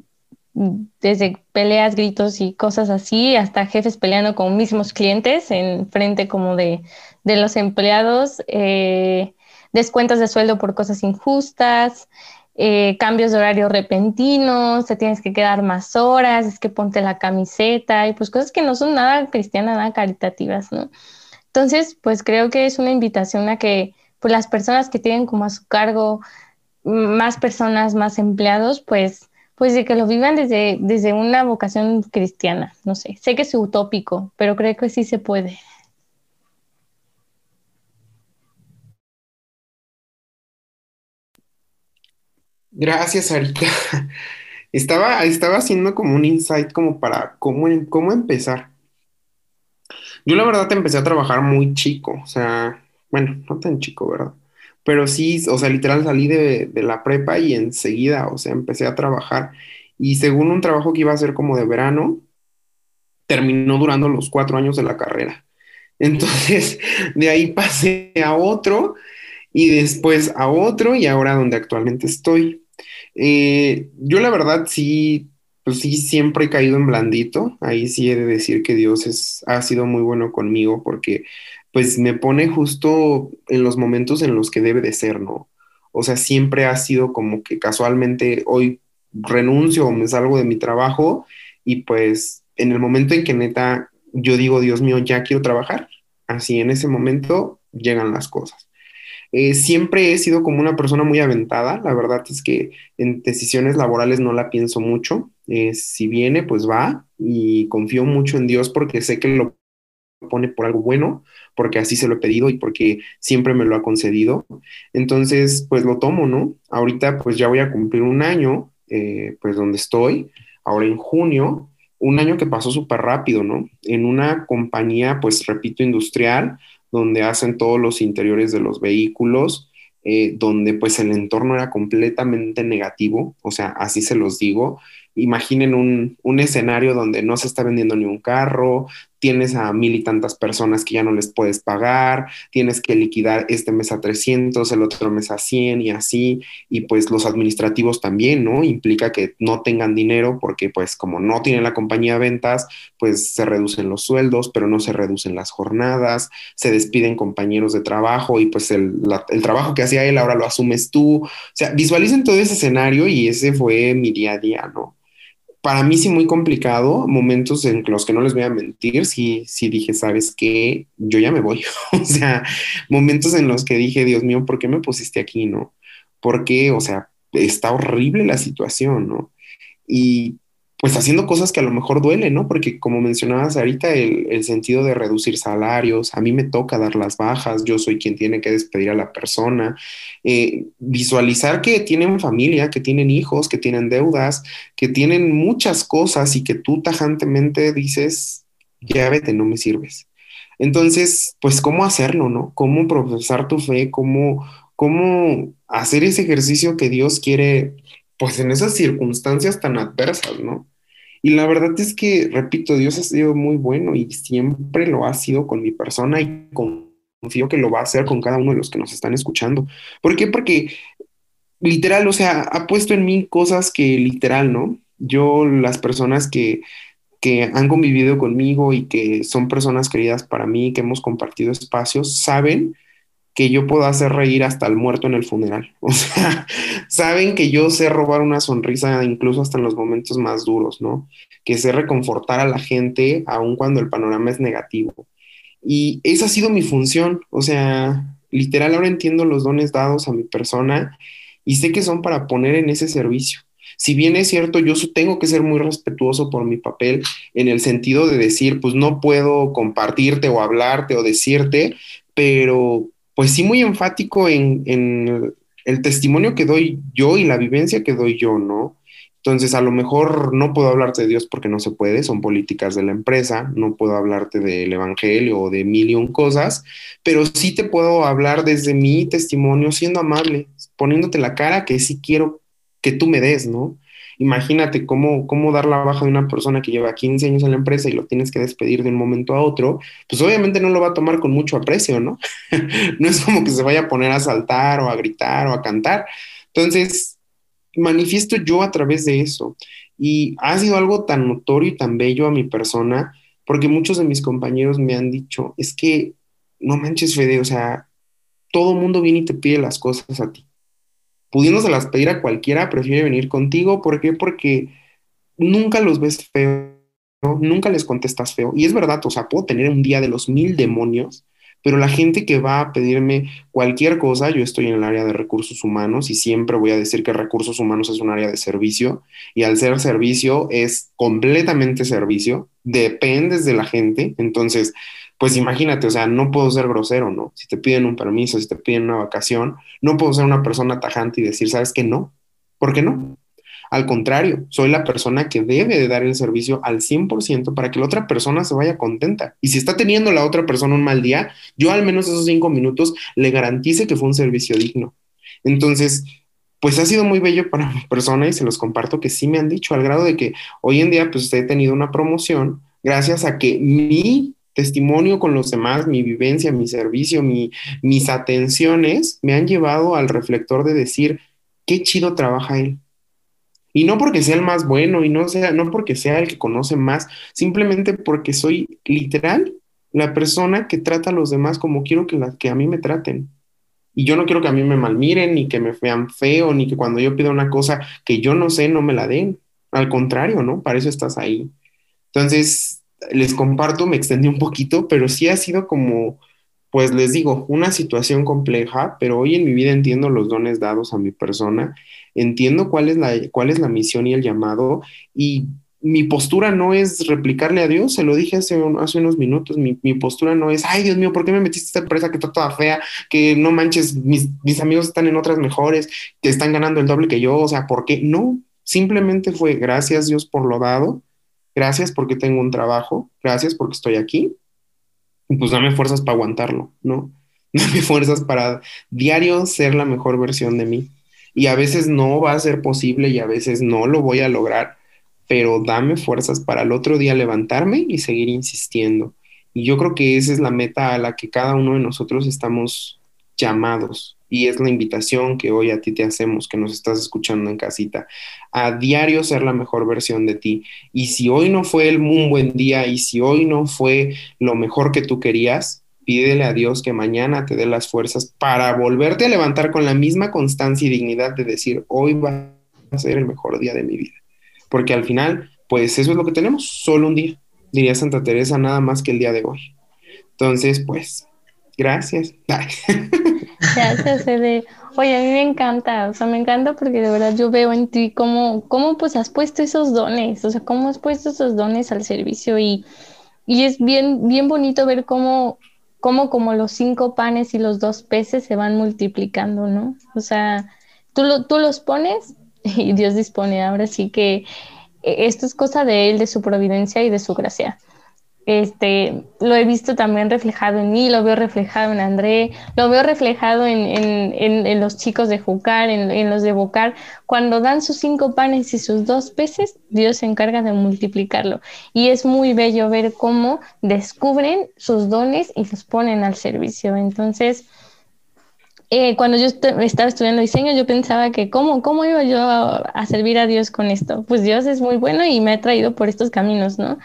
desde peleas, gritos y cosas así, hasta jefes peleando con mismos clientes en frente como de, de los empleados. Eh, descuentos de sueldo por cosas injustas, eh, cambios de horario repentinos, te tienes que quedar más horas, es que ponte la camiseta y pues cosas que no son nada cristianas, nada caritativas, ¿no? Entonces, pues creo que es una invitación a que pues las personas que tienen como a su cargo más personas, más empleados, pues pues de que lo vivan desde, desde una vocación cristiana, no sé, sé que es utópico, pero creo que sí se puede. Gracias, Arita. Estaba, estaba haciendo como un insight como para cómo, cómo empezar. Yo la verdad empecé a trabajar muy chico, o sea, bueno, no tan chico, ¿verdad? Pero sí, o sea, literal salí de, de la prepa y enseguida, o sea, empecé a trabajar. Y según un trabajo que iba a ser como de verano, terminó durando los cuatro años de la carrera. Entonces, de ahí pasé a otro y después a otro y ahora donde actualmente estoy. Eh, yo la verdad sí, pues sí, siempre he caído en blandito. Ahí sí he de decir que Dios es, ha sido muy bueno conmigo porque pues me pone justo en los momentos en los que debe de ser, ¿no? O sea, siempre ha sido como que casualmente hoy renuncio o me salgo de mi trabajo y pues en el momento en que neta yo digo, Dios mío, ya quiero trabajar, así en ese momento llegan las cosas. Eh, siempre he sido como una persona muy aventada, la verdad es que en decisiones laborales no la pienso mucho, eh, si viene, pues va y confío mucho en Dios porque sé que lo pone por algo bueno, porque así se lo he pedido y porque siempre me lo ha concedido. Entonces, pues lo tomo, ¿no? Ahorita pues ya voy a cumplir un año, eh, pues donde estoy, ahora en junio, un año que pasó súper rápido, ¿no? En una compañía, pues repito, industrial, donde hacen todos los interiores de los vehículos, eh, donde pues el entorno era completamente negativo, o sea, así se los digo. Imaginen un, un escenario donde no se está vendiendo ni un carro, tienes a mil y tantas personas que ya no les puedes pagar, tienes que liquidar este mes a 300, el otro mes a 100 y así, y pues los administrativos también, ¿no? Implica que no tengan dinero porque pues como no tienen la compañía de ventas, pues se reducen los sueldos, pero no se reducen las jornadas, se despiden compañeros de trabajo y pues el, el trabajo que hacía él ahora lo asumes tú, o sea, visualicen todo ese escenario y ese fue mi día a día, ¿no? Para mí sí muy complicado, momentos en los que no les voy a mentir, sí, sí dije, sabes qué, yo ya me voy, o sea, momentos en los que dije, Dios mío, ¿por qué me pusiste aquí, no? Porque, o sea, está horrible la situación, ¿no? Y pues haciendo cosas que a lo mejor duelen, ¿no? Porque como mencionabas ahorita, el, sentido de reducir salarios, a mí me toca dar las bajas, yo soy quien tiene que despedir a la persona, eh, visualizar que tienen familia, que tienen hijos, que tienen deudas, que tienen muchas cosas y que tú tajantemente dices, ya vete, no me sirves. Entonces, pues, ¿cómo hacerlo, no? ¿Cómo profesar tu fe? ¿Cómo, cómo hacer ese ejercicio que Dios quiere pues en esas circunstancias tan adversas, ¿no? Y la verdad es que, repito, Dios ha sido muy bueno y siempre lo ha sido con mi persona y confío que lo va a hacer con cada uno de los que nos están escuchando. ¿Por qué? Porque literal, o sea, ha puesto en mí cosas que literal, ¿no? Yo, las personas que, que han convivido conmigo y que son personas queridas para mí, que hemos compartido espacios, saben que yo puedo hacer reír hasta el muerto en el funeral. O sea, saben que yo sé robar una sonrisa incluso hasta en los momentos más duros, ¿no? Que sé reconfortar a la gente aun cuando el panorama es negativo. Y esa ha sido mi función. O sea, literal ahora entiendo los dones dados a mi persona y sé que son para poner en ese servicio. Si bien es cierto, yo tengo que ser muy respetuoso por mi papel en el sentido de decir, pues no puedo compartirte o hablarte o decirte, pero pues sí muy enfático en, el testimonio que doy yo y la vivencia que doy yo, ¿no? Entonces, a lo mejor no puedo hablarte de Dios porque no se puede, son políticas de la empresa, no puedo hablarte del Evangelio o de mil y un cosas, pero sí te puedo hablar desde mi testimonio siendo amable, poniéndote la cara que sí quiero que tú me des, ¿no? Imagínate cómo, cómo dar la baja de una persona que lleva 15 años en la empresa y lo tienes que despedir de un momento a otro, pues obviamente no lo va a tomar con mucho aprecio, ¿no? no es como que se vaya a poner a saltar o a gritar o a cantar. Entonces, manifiesto yo a través de eso. Y ha sido algo tan notorio y tan bello a mi persona, porque muchos de mis compañeros me han dicho, es que no manches, Fede, o sea, todo mundo viene y te pide las cosas a ti pudiéndoselas pedir a cualquiera, prefiere venir contigo. ¿Por qué? Porque nunca los ves feo, nunca les contestas feo. Y es verdad, o sea, puedo tener un día de los mil demonios, pero la gente que va a pedirme cualquier cosa, yo estoy en el área de recursos humanos y siempre voy a decir que recursos humanos es un área de servicio y al ser servicio es completamente servicio, dependes de la gente, entonces pues imagínate, o sea, no puedo ser grosero, ¿no? Si te piden un permiso, si te piden una vacación, no puedo ser una persona tajante y decir, ¿sabes qué? No. ¿Por qué no? Al contrario, soy la persona que debe de dar el servicio al 100% para que la otra persona se vaya contenta. Y si está teniendo la otra persona un mal día, yo al menos esos cinco minutos le garantice que fue un servicio digno. Entonces, pues ha sido muy bello para mi persona y se los comparto que sí me han dicho al grado de que hoy en día pues he tenido una promoción gracias a que mi testimonio con los demás, mi vivencia, mi servicio, mis atenciones me han llevado al reflector de decir, qué chido trabaja él. Y no porque sea el más bueno y no, sea, no porque sea el que conoce más, simplemente porque soy literal la persona que trata a los demás como quiero que, que a mí me traten. Y yo no quiero que a mí me malmiren, ni que me vean feo, ni que cuando yo pido una cosa que yo no sé, no me la den. Al contrario, ¿no? Para eso estás ahí. Entonces, les comparto, me extendí un poquito, pero sí ha sido como, pues les digo, una situación compleja, pero hoy en mi vida entiendo los dones dados a mi persona, entiendo cuál es la, cuál es la misión y el llamado, y mi postura no es replicarle a Dios, se lo dije hace, unos minutos, mi, postura no es, ay Dios mío, ¿por qué me metiste esta empresa que está toda fea? Que no manches, mis, mis amigos están en otras mejores, que están ganando el doble que yo, o sea, ¿por qué? No, simplemente fue gracias Dios por lo dado, gracias porque tengo un trabajo, gracias porque estoy aquí, y pues dame fuerzas para aguantarlo, ¿no? Dame fuerzas para diario ser la mejor versión de mí. Y a veces no va a ser posible y a veces no lo voy a lograr, pero dame fuerzas para el otro día levantarme y seguir insistiendo. Y yo creo que esa es la meta a la que cada uno de nosotros estamos llamados y es la invitación que hoy a ti te hacemos, que nos estás escuchando en casita, a diario ser la mejor versión de ti. Y si hoy no fue el, un buen día y si hoy no fue lo mejor que tú querías, pídele a Dios que mañana te dé las fuerzas para volverte a levantar con la misma constancia y dignidad de decir, hoy va a ser el mejor día de mi vida. Porque al final, pues eso es lo que tenemos, solo un día. Diría Santa Teresa, nada más que el día de hoy. Entonces, pues, gracias. Gracias. Oye, a mí me encanta, o sea, me encanta porque de verdad yo veo en ti cómo, cómo pues has puesto esos dones, o sea, cómo has puesto esos dones al servicio y, y es bien, bien bonito ver cómo, cómo como los cinco panes y los dos peces se van multiplicando, ¿no? O sea, tú, lo, tú los pones y Dios dispone. Ahora sí que e, esto es cosa de Él, de su providencia y de su gracia. Este, lo he visto también reflejado en mí, lo veo reflejado en André, lo veo reflejado en, en, en, los chicos de Jucar, en, los de Bocar. Cuando dan sus cinco panes y sus dos peces, Dios se encarga de multiplicarlo. Y es muy bello ver cómo descubren sus dones y los ponen al servicio. Entonces, eh, cuando yo estaba estudiando diseño, yo pensaba que cómo, cómo iba yo a, servir a Dios con esto. Pues Dios es muy bueno y me ha traído por estos caminos, ¿no?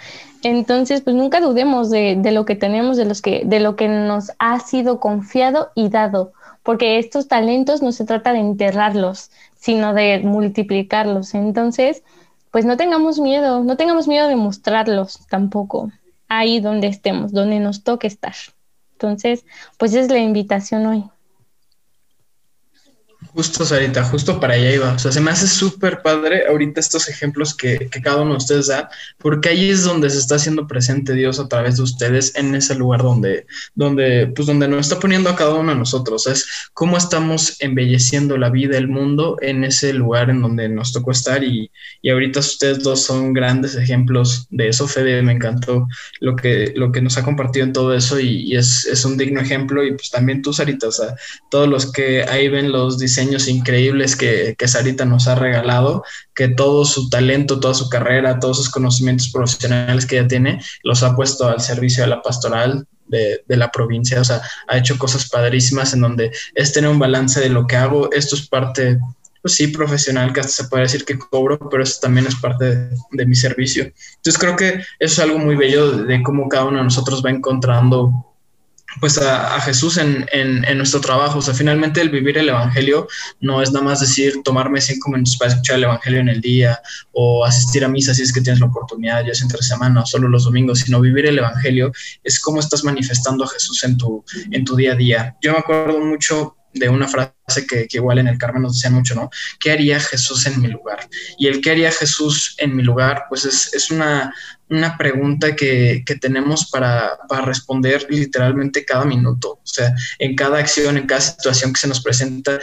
Entonces, pues nunca dudemos de, de, lo que tenemos, de, los que, de lo que nos ha sido confiado y dado, porque estos talentos no se trata de enterrarlos, sino de multiplicarlos. Entonces, pues no tengamos miedo, no tengamos miedo de mostrarlos tampoco, ahí donde estemos, donde nos toque estar. Entonces, pues es la invitación hoy. Justo, Sarita, justo para allá iba. O sea, se me hace súper padre ahorita estos ejemplos que, cada uno de ustedes da, porque ahí es donde se está haciendo presente Dios a través de ustedes en ese lugar donde, donde, pues donde nos está poniendo a cada uno de nosotros. Es cómo estamos embelleciendo la vida, el mundo en ese lugar en donde nos tocó estar. Y, y ahorita ustedes dos son grandes ejemplos de eso. Fede, me encantó lo que, lo que nos ha compartido en todo eso y, es, es un digno ejemplo. Y pues también tú, Sarita, o sea, todos los que ahí ven los diseños increíbles que, que Sarita nos ha regalado, que todo su talento, toda su carrera, todos sus conocimientos profesionales que ella tiene, los ha puesto al servicio de la pastoral de, de, la provincia, o sea, ha hecho cosas padrísimas en donde es tener un balance de lo que hago, esto es parte, pues sí, profesional, que hasta se puede decir que cobro, pero eso también es parte de, de mi servicio. Entonces creo que eso es algo muy bello de cómo cada uno de nosotros va encontrando pues a, Jesús en, en, nuestro trabajo. O sea, finalmente el vivir el Evangelio no es nada más decir tomarme cinco minutos para escuchar el Evangelio en el día o asistir a misa si es que tienes la oportunidad, ya sea entre semana o solo los domingos, sino vivir el Evangelio es cómo estás manifestando a Jesús en tu, en tu día a día. Yo me acuerdo mucho de una frase que, igual en el Carmen nos decían mucho, ¿no? ¿Qué haría Jesús en mi lugar? Y el ¿qué haría Jesús en mi lugar? Pues es, una, una pregunta que, tenemos para, para, responder literalmente cada minuto, o sea, en cada acción, en cada situación que se nos presenta,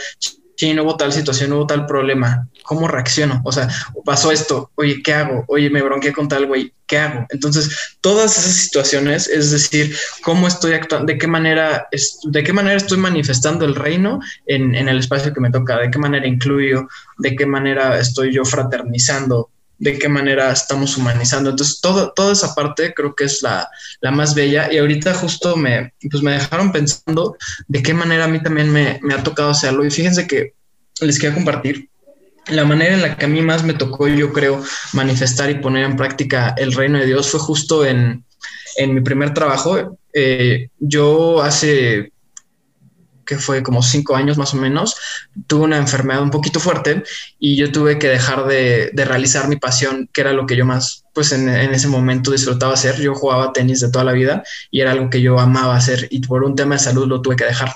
sí, no hubo tal situación, no hubo tal problema, ¿cómo reacciono? O sea, pasó esto, oye, ¿qué hago? Oye, me bronqué con tal güey, ¿qué hago? Entonces, todas esas situaciones, es decir, cómo estoy actuando, de qué manera, de qué manera estoy manifestando el reino en, en el espacio que me toca, de qué manera incluyo, de qué manera estoy yo fraternizando, de qué manera estamos humanizando. Entonces, todo, toda esa parte creo que es la, la, más bella. Y ahorita justo me, pues me dejaron pensando de qué manera a mí también me, me ha tocado hacerlo. Y fíjense que les quiero compartir la manera en la que a mí más me tocó, yo creo, manifestar y poner en práctica el reino de Dios fue justo en, en mi primer trabajo. Eh, yo hace que fue como cinco años más o menos, tuve una enfermedad un poquito fuerte y yo tuve que dejar de, realizar mi pasión, que era lo que yo más, pues en, en, ese momento disfrutaba hacer. Yo jugaba tenis de toda la vida y era algo que yo amaba hacer y por un tema de salud lo tuve que dejar.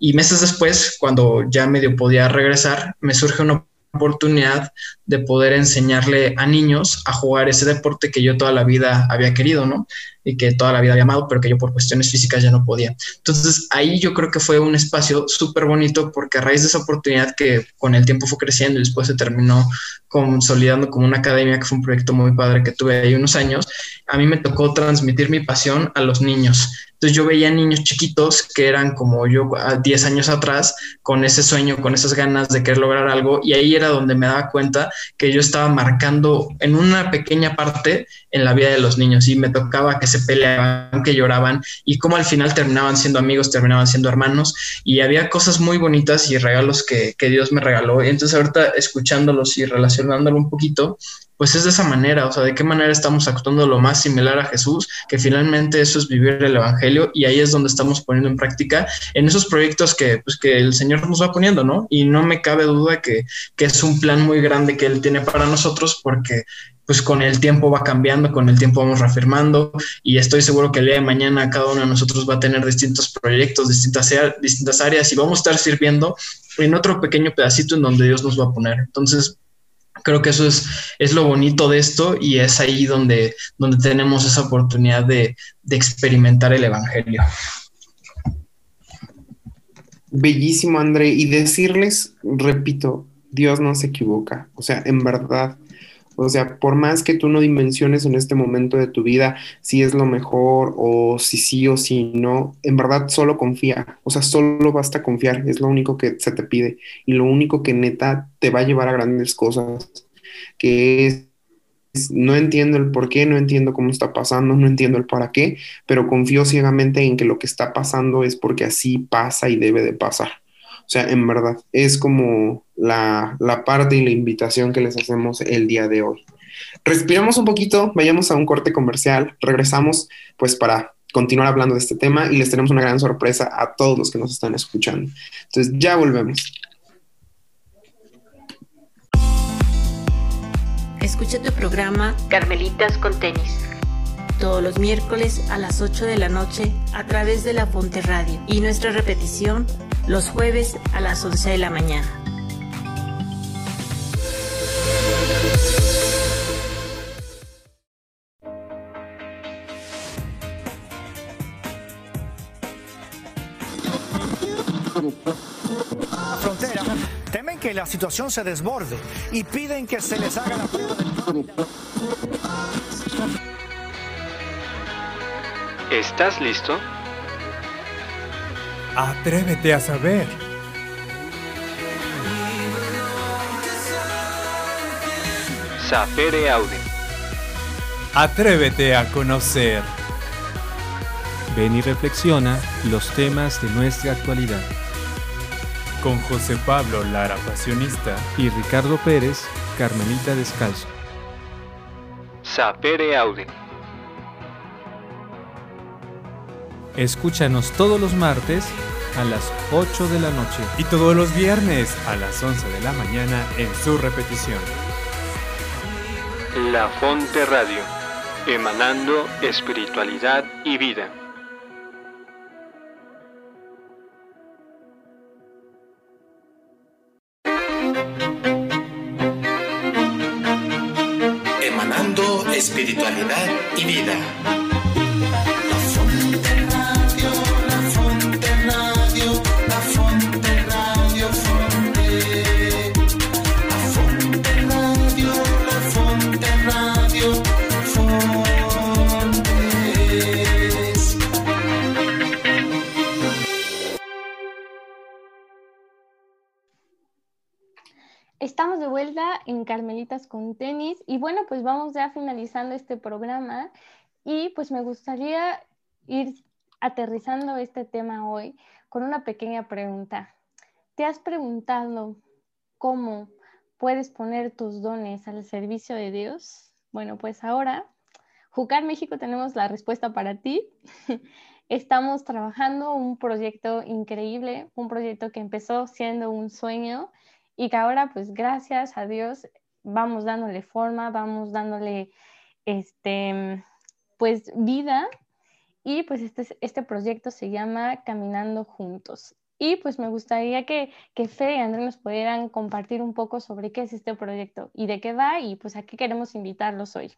Y meses después, cuando ya medio podía regresar, me surge una oportunidad de poder enseñarle a niños a jugar ese deporte que yo toda la vida había querido, ¿no? Y que toda la vida había amado, pero que yo por cuestiones físicas ya no podía. Entonces ahí yo creo que fue un espacio súper bonito porque a raíz de esa oportunidad que con el tiempo fue creciendo y después se terminó consolidando como una academia, que fue un proyecto muy padre que tuve ahí unos años, a mí me tocó transmitir mi pasión a los niños. Entonces yo veía niños chiquitos que eran como yo 10 años atrás, con ese sueño, con esas ganas de querer lograr algo, y ahí era donde me daba cuenta que yo estaba marcando en una pequeña parte en la vida de los niños y me tocaba que se peleaban, que lloraban y como al final terminaban siendo amigos, terminaban siendo hermanos y había cosas muy bonitas y regalos que, que Dios me regaló. Y entonces ahorita escuchándolos y relacionándolo un poquito, pues es de esa manera, o sea, de qué manera estamos actuando lo más similar a Jesús, que finalmente eso es vivir el Evangelio y ahí es donde estamos poniendo en práctica en esos proyectos que, pues, que el Señor nos va poniendo, ¿no? Y no me cabe duda que, que es un plan muy grande que Él tiene para nosotros porque pues con el tiempo va cambiando, con el tiempo vamos reafirmando y estoy seguro que el día de mañana cada uno de nosotros va a tener distintos proyectos, distintas, distintas áreas y vamos a estar sirviendo en otro pequeño pedacito en donde Dios nos va a poner. Entonces, creo que eso es, es lo bonito de esto y es ahí donde, donde tenemos esa oportunidad de, de experimentar el Evangelio. Bellísimo, André. Y decirles, repito, Dios no se equivoca. O sea, en verdad, o sea, por más que tú no dimensiones en este momento de tu vida si es lo mejor o si sí o si no, en verdad solo confía. O sea, solo basta confiar. Es lo único que se te pide y lo único que neta te va a llevar a grandes cosas. Que es, no entiendo el por qué, no entiendo cómo está pasando, no entiendo el para qué, pero confío ciegamente en que lo que está pasando es porque así pasa y debe de pasar. O sea, en verdad, es como la, parte y la invitación que les hacemos el día de hoy. Respiramos un poquito, vayamos a un corte comercial, regresamos pues para continuar hablando de este tema y les tenemos una gran sorpresa a todos los que nos están escuchando. Entonces, ya volvemos. Escucha tu programa Carmelitas con tenis todos los miércoles a las 8 de la noche a través de la Fonte Radio y nuestra repetición los jueves a las 11 de la mañana. frontera temen que la situación se desborde y piden que se les haga la prueba ¿Estás listo? Atrévete a saber. Sapere Aude. Atrévete a conocer. Ven y reflexiona los temas de nuestra actualidad. Con José Pablo Lara Pasionista y Ricardo Pérez, Carmelita Descalzo. Sapere Aude. Escúchanos todos los martes a las 8 de la noche y todos los viernes a las 11 de la mañana en su repetición. La Fonte Radio, emanando espiritualidad y vida. Emanando espiritualidad y vida. En Carmelitas con tenis y bueno, pues vamos ya finalizando este programa y pues me gustaría ir aterrizando este tema hoy con una pequeña pregunta. ¿Te has preguntado cómo puedes poner tus dones al servicio de Dios? Bueno, pues ahora, Jucar México, tenemos la respuesta para ti. estamos trabajando un proyecto increíble, un proyecto que empezó siendo un sueño y que ahora, pues gracias a Dios, vamos dándole forma, vamos dándole este, pues vida y pues este, este proyecto se llama Caminando Juntos. Y pues me gustaría que, que Fede y André nos pudieran compartir un poco sobre qué es este proyecto y de qué va y pues a qué queremos invitarlos hoy.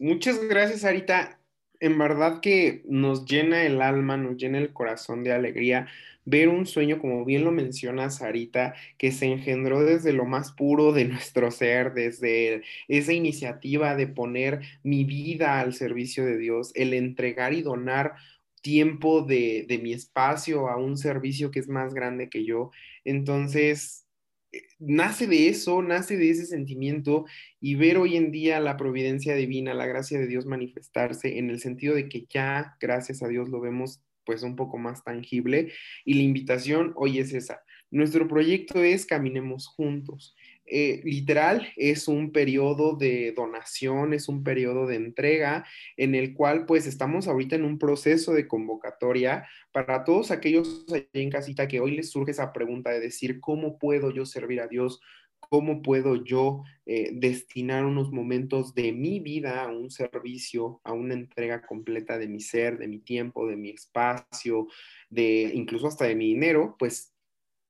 Muchas gracias, Arita. En verdad que nos llena el alma, nos llena el corazón de alegría ver un sueño, como bien lo menciona Sarita, que se engendró desde lo más puro de nuestro ser, desde esa iniciativa de poner mi vida al servicio de Dios, el entregar y donar tiempo de, de mi espacio a un servicio que es más grande que yo. Entonces, nace de eso, nace de ese sentimiento y ver hoy en día la providencia divina, la gracia de Dios manifestarse en el sentido de que ya, gracias a Dios, lo vemos pues un poco más tangible. Y la invitación hoy es esa. Nuestro proyecto es Caminemos Juntos. Eh, literal, es un periodo de donación, es un periodo de entrega en el cual pues estamos ahorita en un proceso de convocatoria para todos aquellos allí en casita que hoy les surge esa pregunta de decir, ¿cómo puedo yo servir a Dios? ¿Cómo puedo yo eh, destinar unos momentos de mi vida a un servicio, a una entrega completa de mi ser, de mi tiempo, de mi espacio, de incluso hasta de mi dinero? Pues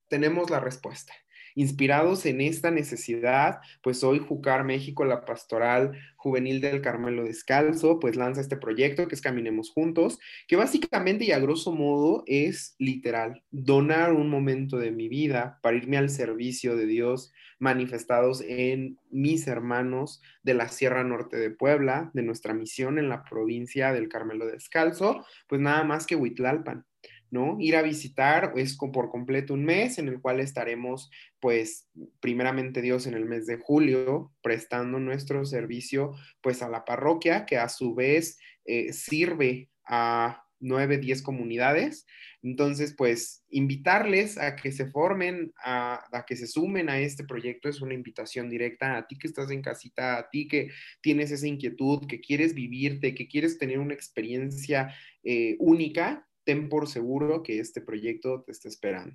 tenemos la respuesta. Inspirados en esta necesidad, pues hoy Jucar México, la pastoral juvenil del Carmelo Descalzo, pues lanza este proyecto que es Caminemos Juntos, que básicamente y a grosso modo es literal, donar un momento de mi vida para irme al servicio de Dios manifestados en mis hermanos de la Sierra Norte de Puebla, de nuestra misión en la provincia del Carmelo Descalzo, pues nada más que Huitlalpan. ¿No? Ir a visitar es por completo un mes en el cual estaremos, pues, primeramente Dios en el mes de julio, prestando nuestro servicio, pues, a la parroquia, que a su vez eh, sirve a nueve, diez comunidades. Entonces, pues, invitarles a que se formen, a, a, que se sumen a este proyecto es una invitación directa a ti que estás en casita, a ti que tienes esa inquietud, que quieres vivirte, que quieres tener una experiencia eh, única, ten por seguro que este proyecto te está esperando.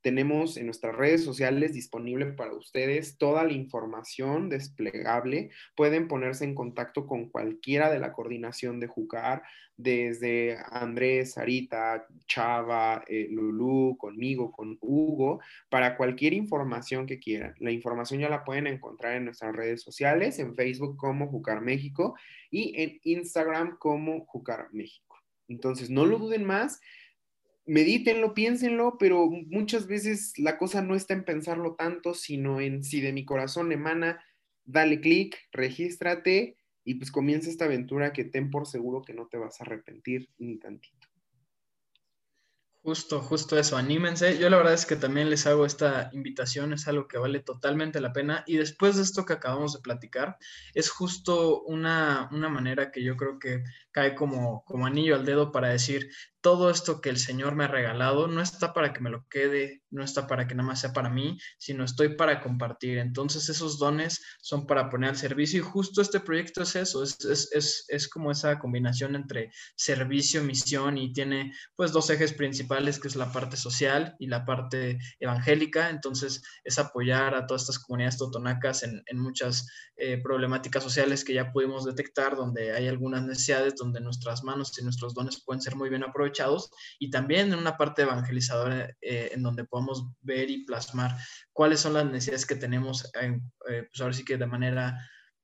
Tenemos en nuestras redes sociales disponible para ustedes toda la información desplegable. Pueden ponerse en contacto con cualquiera de la coordinación de Jucar, desde Andrés, Sarita, Chava, eh, Lulú, conmigo, con Hugo, para cualquier información que quieran. La información ya la pueden encontrar en nuestras redes sociales, en Facebook como Jucar México y en Instagram como Jucar México. Entonces, no lo duden más, medítenlo, piénsenlo, pero muchas veces la cosa no está en pensarlo tanto, sino en si de mi corazón emana, dale clic, regístrate y pues comienza esta aventura que ten por seguro que no te vas a arrepentir ni tantito. Justo, justo eso, anímense. Yo la verdad es que también les hago esta invitación, es algo que vale totalmente la pena. Y después de esto que acabamos de platicar, es justo una, una manera que yo creo que cae como, como anillo al dedo para decir, todo esto que el Señor me ha regalado no está para que me lo quede, no está para que nada más sea para mí, sino estoy para compartir. Entonces esos dones son para poner al servicio y justo este proyecto es eso, es, es, es, es como esa combinación entre servicio, misión y tiene pues dos ejes principales que es la parte social y la parte evangélica. Entonces es apoyar a todas estas comunidades totonacas en, en muchas eh, problemáticas sociales que ya pudimos detectar, donde hay algunas necesidades, donde nuestras manos y nuestros dones pueden ser muy bien aprovechados y también en una parte evangelizadora eh, en donde podamos ver y plasmar cuáles son las necesidades que tenemos, eh, pues ahora sí que de manera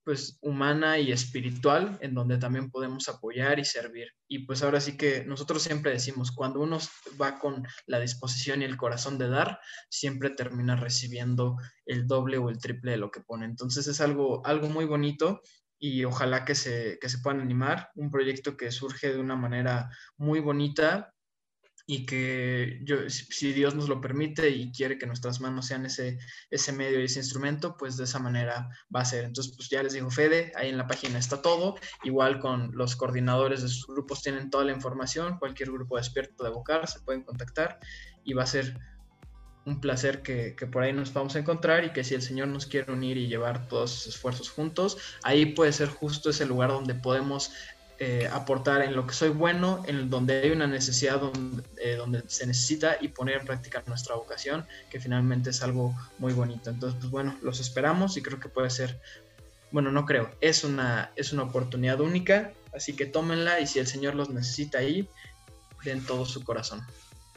pues humana y espiritual, en donde también podemos apoyar y servir. Y pues ahora sí que nosotros siempre decimos, cuando uno va con la disposición y el corazón de dar, siempre termina recibiendo el doble o el triple de lo que pone. Entonces es algo, algo muy bonito y ojalá que se, que se puedan animar. Un proyecto que surge de una manera muy bonita y que yo, si Dios nos lo permite y quiere que nuestras manos sean ese, ese medio y ese instrumento, pues de esa manera va a ser. Entonces, pues ya les digo, Fede, ahí en la página está todo. Igual con los coordinadores de sus grupos tienen toda la información. Cualquier grupo despierto de Bocar se pueden contactar y va a ser un placer que, por ahí nos vamos a encontrar y que si el Señor nos quiere unir y llevar todos sus esfuerzos juntos, ahí puede ser justo ese lugar donde podemos eh, aportar en lo que soy bueno, en donde hay una necesidad donde, eh, donde se necesita y poner en práctica nuestra vocación, que finalmente es algo muy bonito. Entonces, pues bueno, los esperamos y creo que puede ser, bueno, no creo, es una, es una oportunidad única, así que tómenla y si el Señor los necesita ahí, den todo su corazón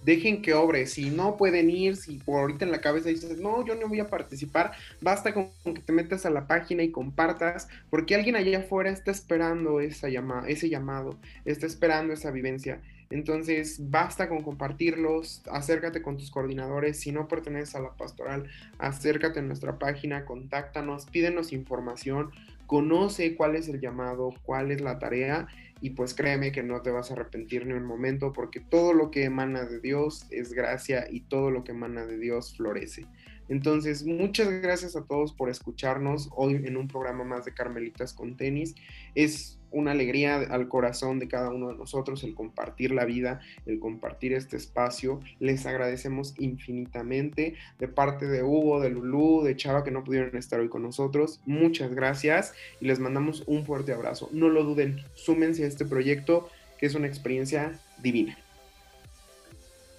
dejen que obre. Si no pueden ir, si por ahorita en la cabeza dices, no, yo no voy a participar, basta con, que te metas a la página y compartas, porque alguien allá afuera está esperando esa ese llamado, está esperando esa vivencia. Entonces, basta con compartirlos, acércate con tus coordinadores, si no perteneces a la pastoral, acércate a nuestra página, contáctanos, pídenos información, conoce cuál es el llamado, cuál es la tarea y pues créeme que no te vas a arrepentir ni un momento porque todo lo que emana de Dios es gracia y todo lo que emana de Dios florece. Entonces, muchas gracias a todos por escucharnos hoy en un programa más de Carmelitas con tenis. Es una alegría al corazón de cada uno de nosotros el compartir la vida, el compartir este espacio. Les agradecemos infinitamente de parte de Hugo, de Lulú, de Chava que no pudieron estar hoy con nosotros. Muchas gracias y les mandamos un fuerte abrazo. No lo duden, súmense a este proyecto que es una experiencia divina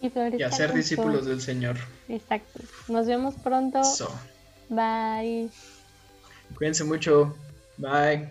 y, hacer discípulos del Señor. Exacto. Nos vemos pronto. Bye. Cuídense mucho. Bye.